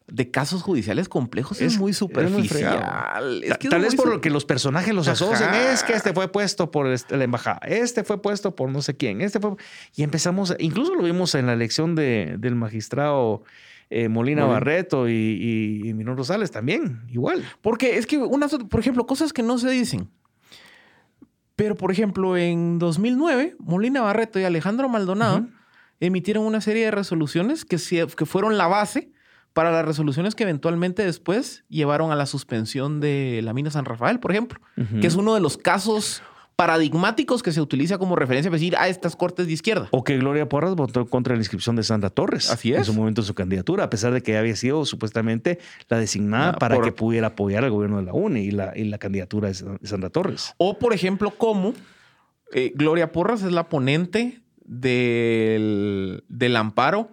de casos judiciales complejos es, muy superficial. Tal vez por lo que los personajes los asocian. Es que este fue puesto por este, la embajada, este fue puesto por no sé quién, este fue... Y empezamos, incluso lo vimos en la elección de, del magistrado eh, Molina Barreto y, y, Minor Rosales también, igual. Porque es que, unas, por ejemplo, cosas que no se dicen. Pero, por ejemplo, en 2009, Molina Barreto y Alejandro Maldonado emitieron una serie de resoluciones que, que fueron la base para las resoluciones que eventualmente después llevaron a la suspensión de la mina San Rafael, por ejemplo, que es uno de los casos paradigmáticos que se utiliza como referencia para decir, a ah, estas cortes de izquierda. O que Gloria Porras votó contra la inscripción de Sandra Torres. Así es. En su momento de su candidatura, a pesar de que había sido supuestamente la designada ah, para que pudiera apoyar al gobierno de la UNE y la, y la candidatura de Sandra Torres. O, por ejemplo, cómo eh, Gloria Porras es la ponente del, del amparo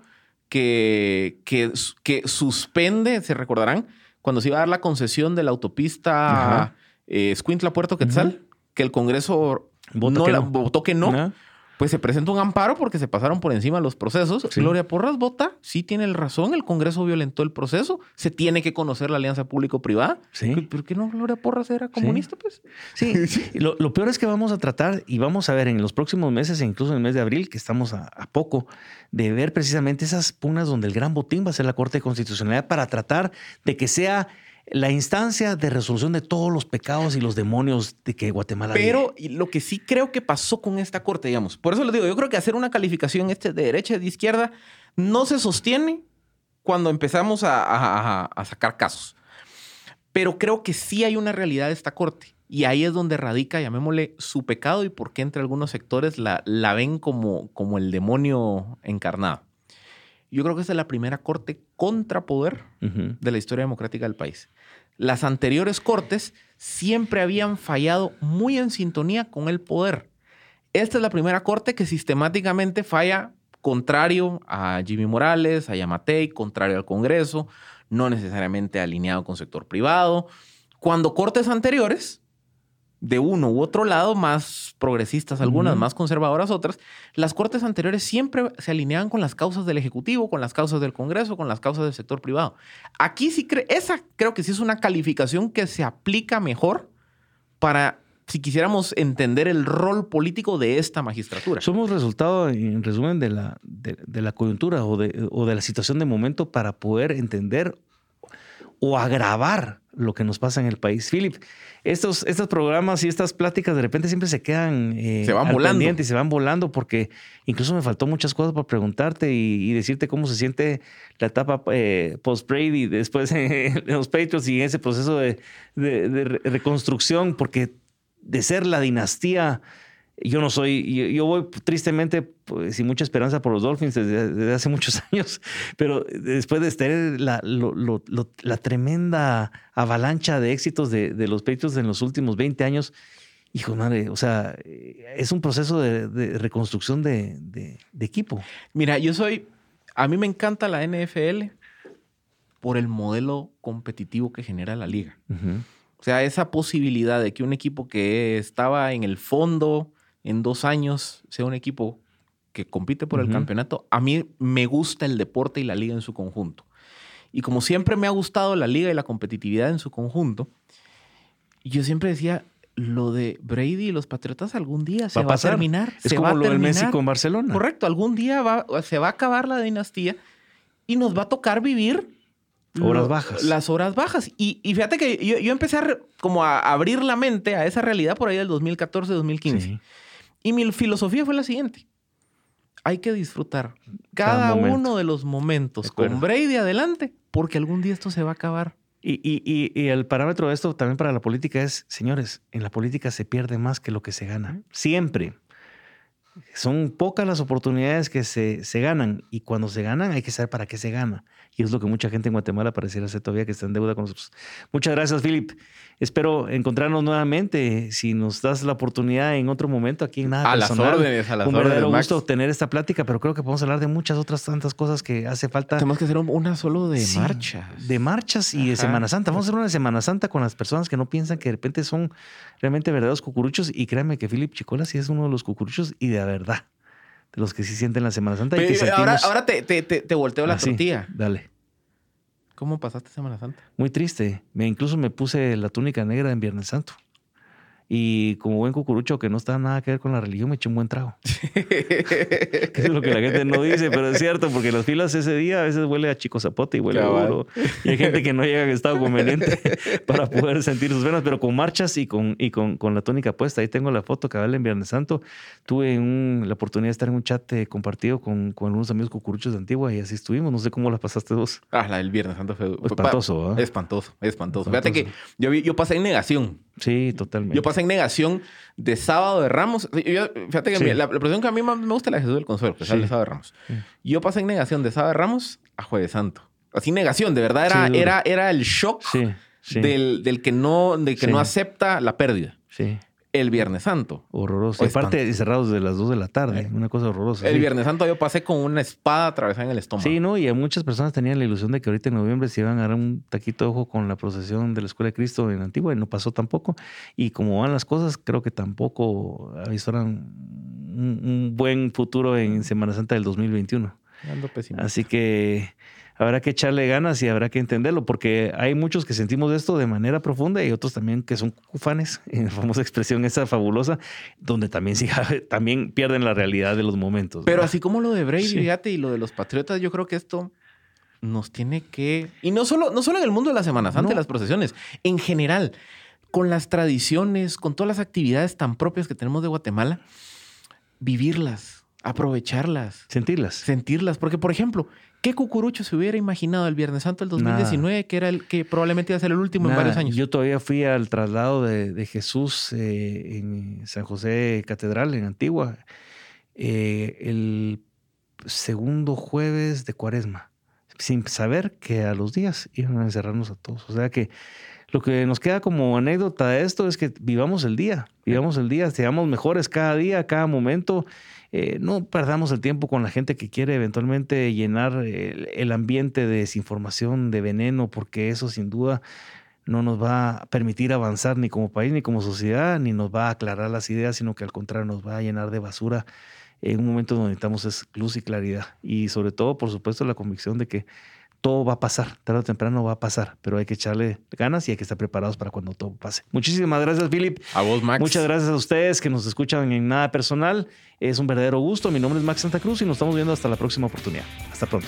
que, que, que, suspende, se recordarán, cuando se iba a dar la concesión de la autopista eh, Puerto Quetzal que el Congreso no, la, votó que no, pues se presenta un amparo porque se pasaron por encima los procesos. Gloria Porras vota, sí tiene el razón, el Congreso violentó el proceso, se tiene que conocer la alianza público-privada. Sí. ¿Por qué no Gloria Porras era comunista, pues? Sí, lo, peor es que vamos a tratar y vamos a ver en los próximos meses, e incluso en el mes de abril, que estamos a, a poco, de ver precisamente esas pugnas donde el gran botín va a ser la Corte de Constitucionalidad para tratar de que sea la instancia de resolución de todos los pecados y los demonios de que Guatemala Pero lo que sí creo que pasó con esta corte, digamos, por eso les digo, yo creo que hacer una calificación este de derecha y de izquierda no se sostiene cuando empezamos a, sacar casos. Pero creo que sí hay una realidad de esta corte. Y ahí es donde radica, llamémosle, su pecado y por qué entre algunos sectores la, la ven como, como el demonio encarnado. Yo creo que esta es la primera corte contra poder de la historia democrática del país. Las anteriores cortes siempre habían fallado muy en sintonía con el poder. Esta es la primera corte que sistemáticamente falla contrario a Jimmy Morales, a Yamatei, contrario al Congreso, no necesariamente alineado con sector privado. Cuando cortes anteriores de uno u otro lado, más progresistas algunas, más conservadoras otras, las cortes anteriores siempre se alineaban con las causas del Ejecutivo, con las causas del Congreso, con las causas del sector privado. Aquí sí, esa creo que sí es una calificación que se aplica mejor para si quisiéramos entender el rol político de esta magistratura. Somos resultado, en resumen, de la, de, la coyuntura o de, o de la situación de momento para poder entender o agravar lo que nos pasa en el país. Philip, estos, estos programas y estas pláticas de repente siempre se quedan eh, se van volando y se van volando porque incluso me faltó muchas cosas para preguntarte y, decirte cómo se siente la etapa eh, post Brady después en los Patriots y ese proceso de, de reconstrucción porque de ser la dinastía yo no soy, yo, voy tristemente pues, sin mucha esperanza por los Dolphins desde, hace muchos años, pero después de tener la, la tremenda avalancha de éxitos de, de, los Patriots en los últimos 20 años, hijo madre, o sea, es un proceso de, reconstrucción de, equipo. Mira, yo soy, a mí me encanta la NFL por el modelo competitivo que genera la liga. O sea, esa posibilidad de que un equipo que estaba en el fondo, en dos años sea un equipo que compite por el campeonato, a mí me gusta el deporte y la liga en su conjunto. Y como siempre me ha gustado la liga y la competitividad en su conjunto, yo siempre decía, lo de Brady y los Patriotas algún día se va a, terminar. Es se como va lo del Messi con Barcelona. Correcto, algún día se va a acabar la dinastía y nos va a tocar vivir Horas bajas. Las horas bajas. Y, fíjate que yo, empecé a como a abrir la mente a esa realidad por ahí del 2014-2015. Y mi filosofía fue la siguiente. hay que disfrutar cada, uno de los momentos con Brady adelante, porque algún día esto se va a acabar. Y, y, y, el parámetro de esto también para la política es, señores, en la política se pierde más que lo que se gana. Siempre. Son pocas las oportunidades que se, se ganan y cuando se ganan hay que saber para qué se gana. Y es lo que mucha gente en Guatemala pareciera ser todavía que está en deuda con nosotros. Muchas gracias, Philip. Espero encontrarnos nuevamente. Si nos das la oportunidad en otro momento aquí en Nada a Las órdenes, a las un verdadero gusto tener esta plática, pero creo que podemos hablar de muchas otras tantas cosas que hace falta. Tenemos que hacer una solo de marchas. De marchas y de Semana Santa. Vamos a hacer una de Semana Santa con las personas que no piensan que de repente son realmente verdaderos cucuruchos. Y créanme que Philip Chicola sí es uno de los cucuruchos y de verdad. De los que sí sienten la Semana Santa. y que ahora, ahora te, te, te, volteo la tortilla. Dale. ¿Cómo pasaste Semana Santa? Muy triste. Me, incluso me puse la túnica negra en Viernes Santo. Y como buen cucurucho que no está nada que ver con la religión, me eché un buen trago. que es lo que la gente no dice, pero es cierto, porque las filas ese día a veces huele a chico zapote y huele a oro. Y hay gente que no llega en estado conveniente para poder sentir sus venas, pero con marchas y con, y con, con la tónica puesta. Ahí tengo la foto que vale en Viernes Santo. Tuve la oportunidad de estar en un chat eh, compartido con, con algunos amigos cucuruchos de Antigua y así estuvimos. No sé cómo la pasaste vos. Ah, la del Viernes Santo fue espantoso. ¿eh? Espantoso, espantoso. Fíjate que yo, yo pasé en negación. Sí, totalmente. Yo pasé en negación de sábado de Ramos. fíjate que la, la que a mí más me gusta es la de Jesús del Consuelo, que es el sábado de Ramos. Yo pasé en negación de sábado de Ramos a Jueves Santo. Así negación, de verdad era, era, era el shock del, del, que, no, del que no acepta la pérdida. Sí el Viernes Santo. Horroroso. Aparte, cerrados de las 2 de la tarde. Una cosa horrorosa. El Viernes Santo yo pasé con una espada atravesada en el estómago. Sí, ¿no? Y muchas personas tenían la ilusión de que ahorita en noviembre se iban a dar un taquito de ojo con la procesión de la Escuela de Cristo en Antigua y no pasó tampoco. Y como van las cosas, creo que tampoco avisoran un, un buen futuro en Semana Santa del 2021. Así que habrá que echarle ganas y habrá que entenderlo, porque hay muchos que sentimos esto de manera profunda y otros también que son cufanes, en la famosa expresión esa fabulosa, donde también, sí, también pierden la realidad de los momentos. Pero así como lo de Brady, fíjate, y lo de los patriotas, yo creo que esto nos tiene que... Y no solo, no solo en el mundo de las Semanas Santas, las procesiones, en general, con las tradiciones, con todas las actividades tan propias que tenemos de Guatemala, vivirlas, aprovecharlas. Sentirlas. Sentirlas, porque por ejemplo, ¿Qué cucurucho se hubiera imaginado el Viernes Santo del 2019, que era el que probablemente iba a ser el último en varios años? Yo todavía fui al traslado de, Jesús eh, en San José Catedral, en Antigua, eh, el segundo jueves de Cuaresma, sin saber que a los días iban a encerrarnos a todos. O sea que lo que nos queda como anécdota de esto es que vivamos el día, vivamos el día, seamos mejores cada día, cada momento eh, no perdamos el tiempo con la gente que quiere eventualmente llenar el, ambiente de desinformación, de veneno, porque eso sin duda no nos va a permitir avanzar ni como país ni como sociedad, ni nos va a aclarar las ideas, sino que al contrario nos va a llenar de basura en un momento donde necesitamos es luz y claridad. Y sobre todo, por supuesto, la convicción de que todo va a pasar, tarde o temprano va a pasar, pero hay que echarle ganas y hay que estar preparados para cuando todo pase. Muchísimas gracias, Philip. A vos, Max. Muchas gracias a ustedes que nos escuchan en Nada Personal. Es un verdadero gusto. Mi nombre es Max Santa Cruz y nos estamos viendo hasta la próxima oportunidad. Hasta pronto.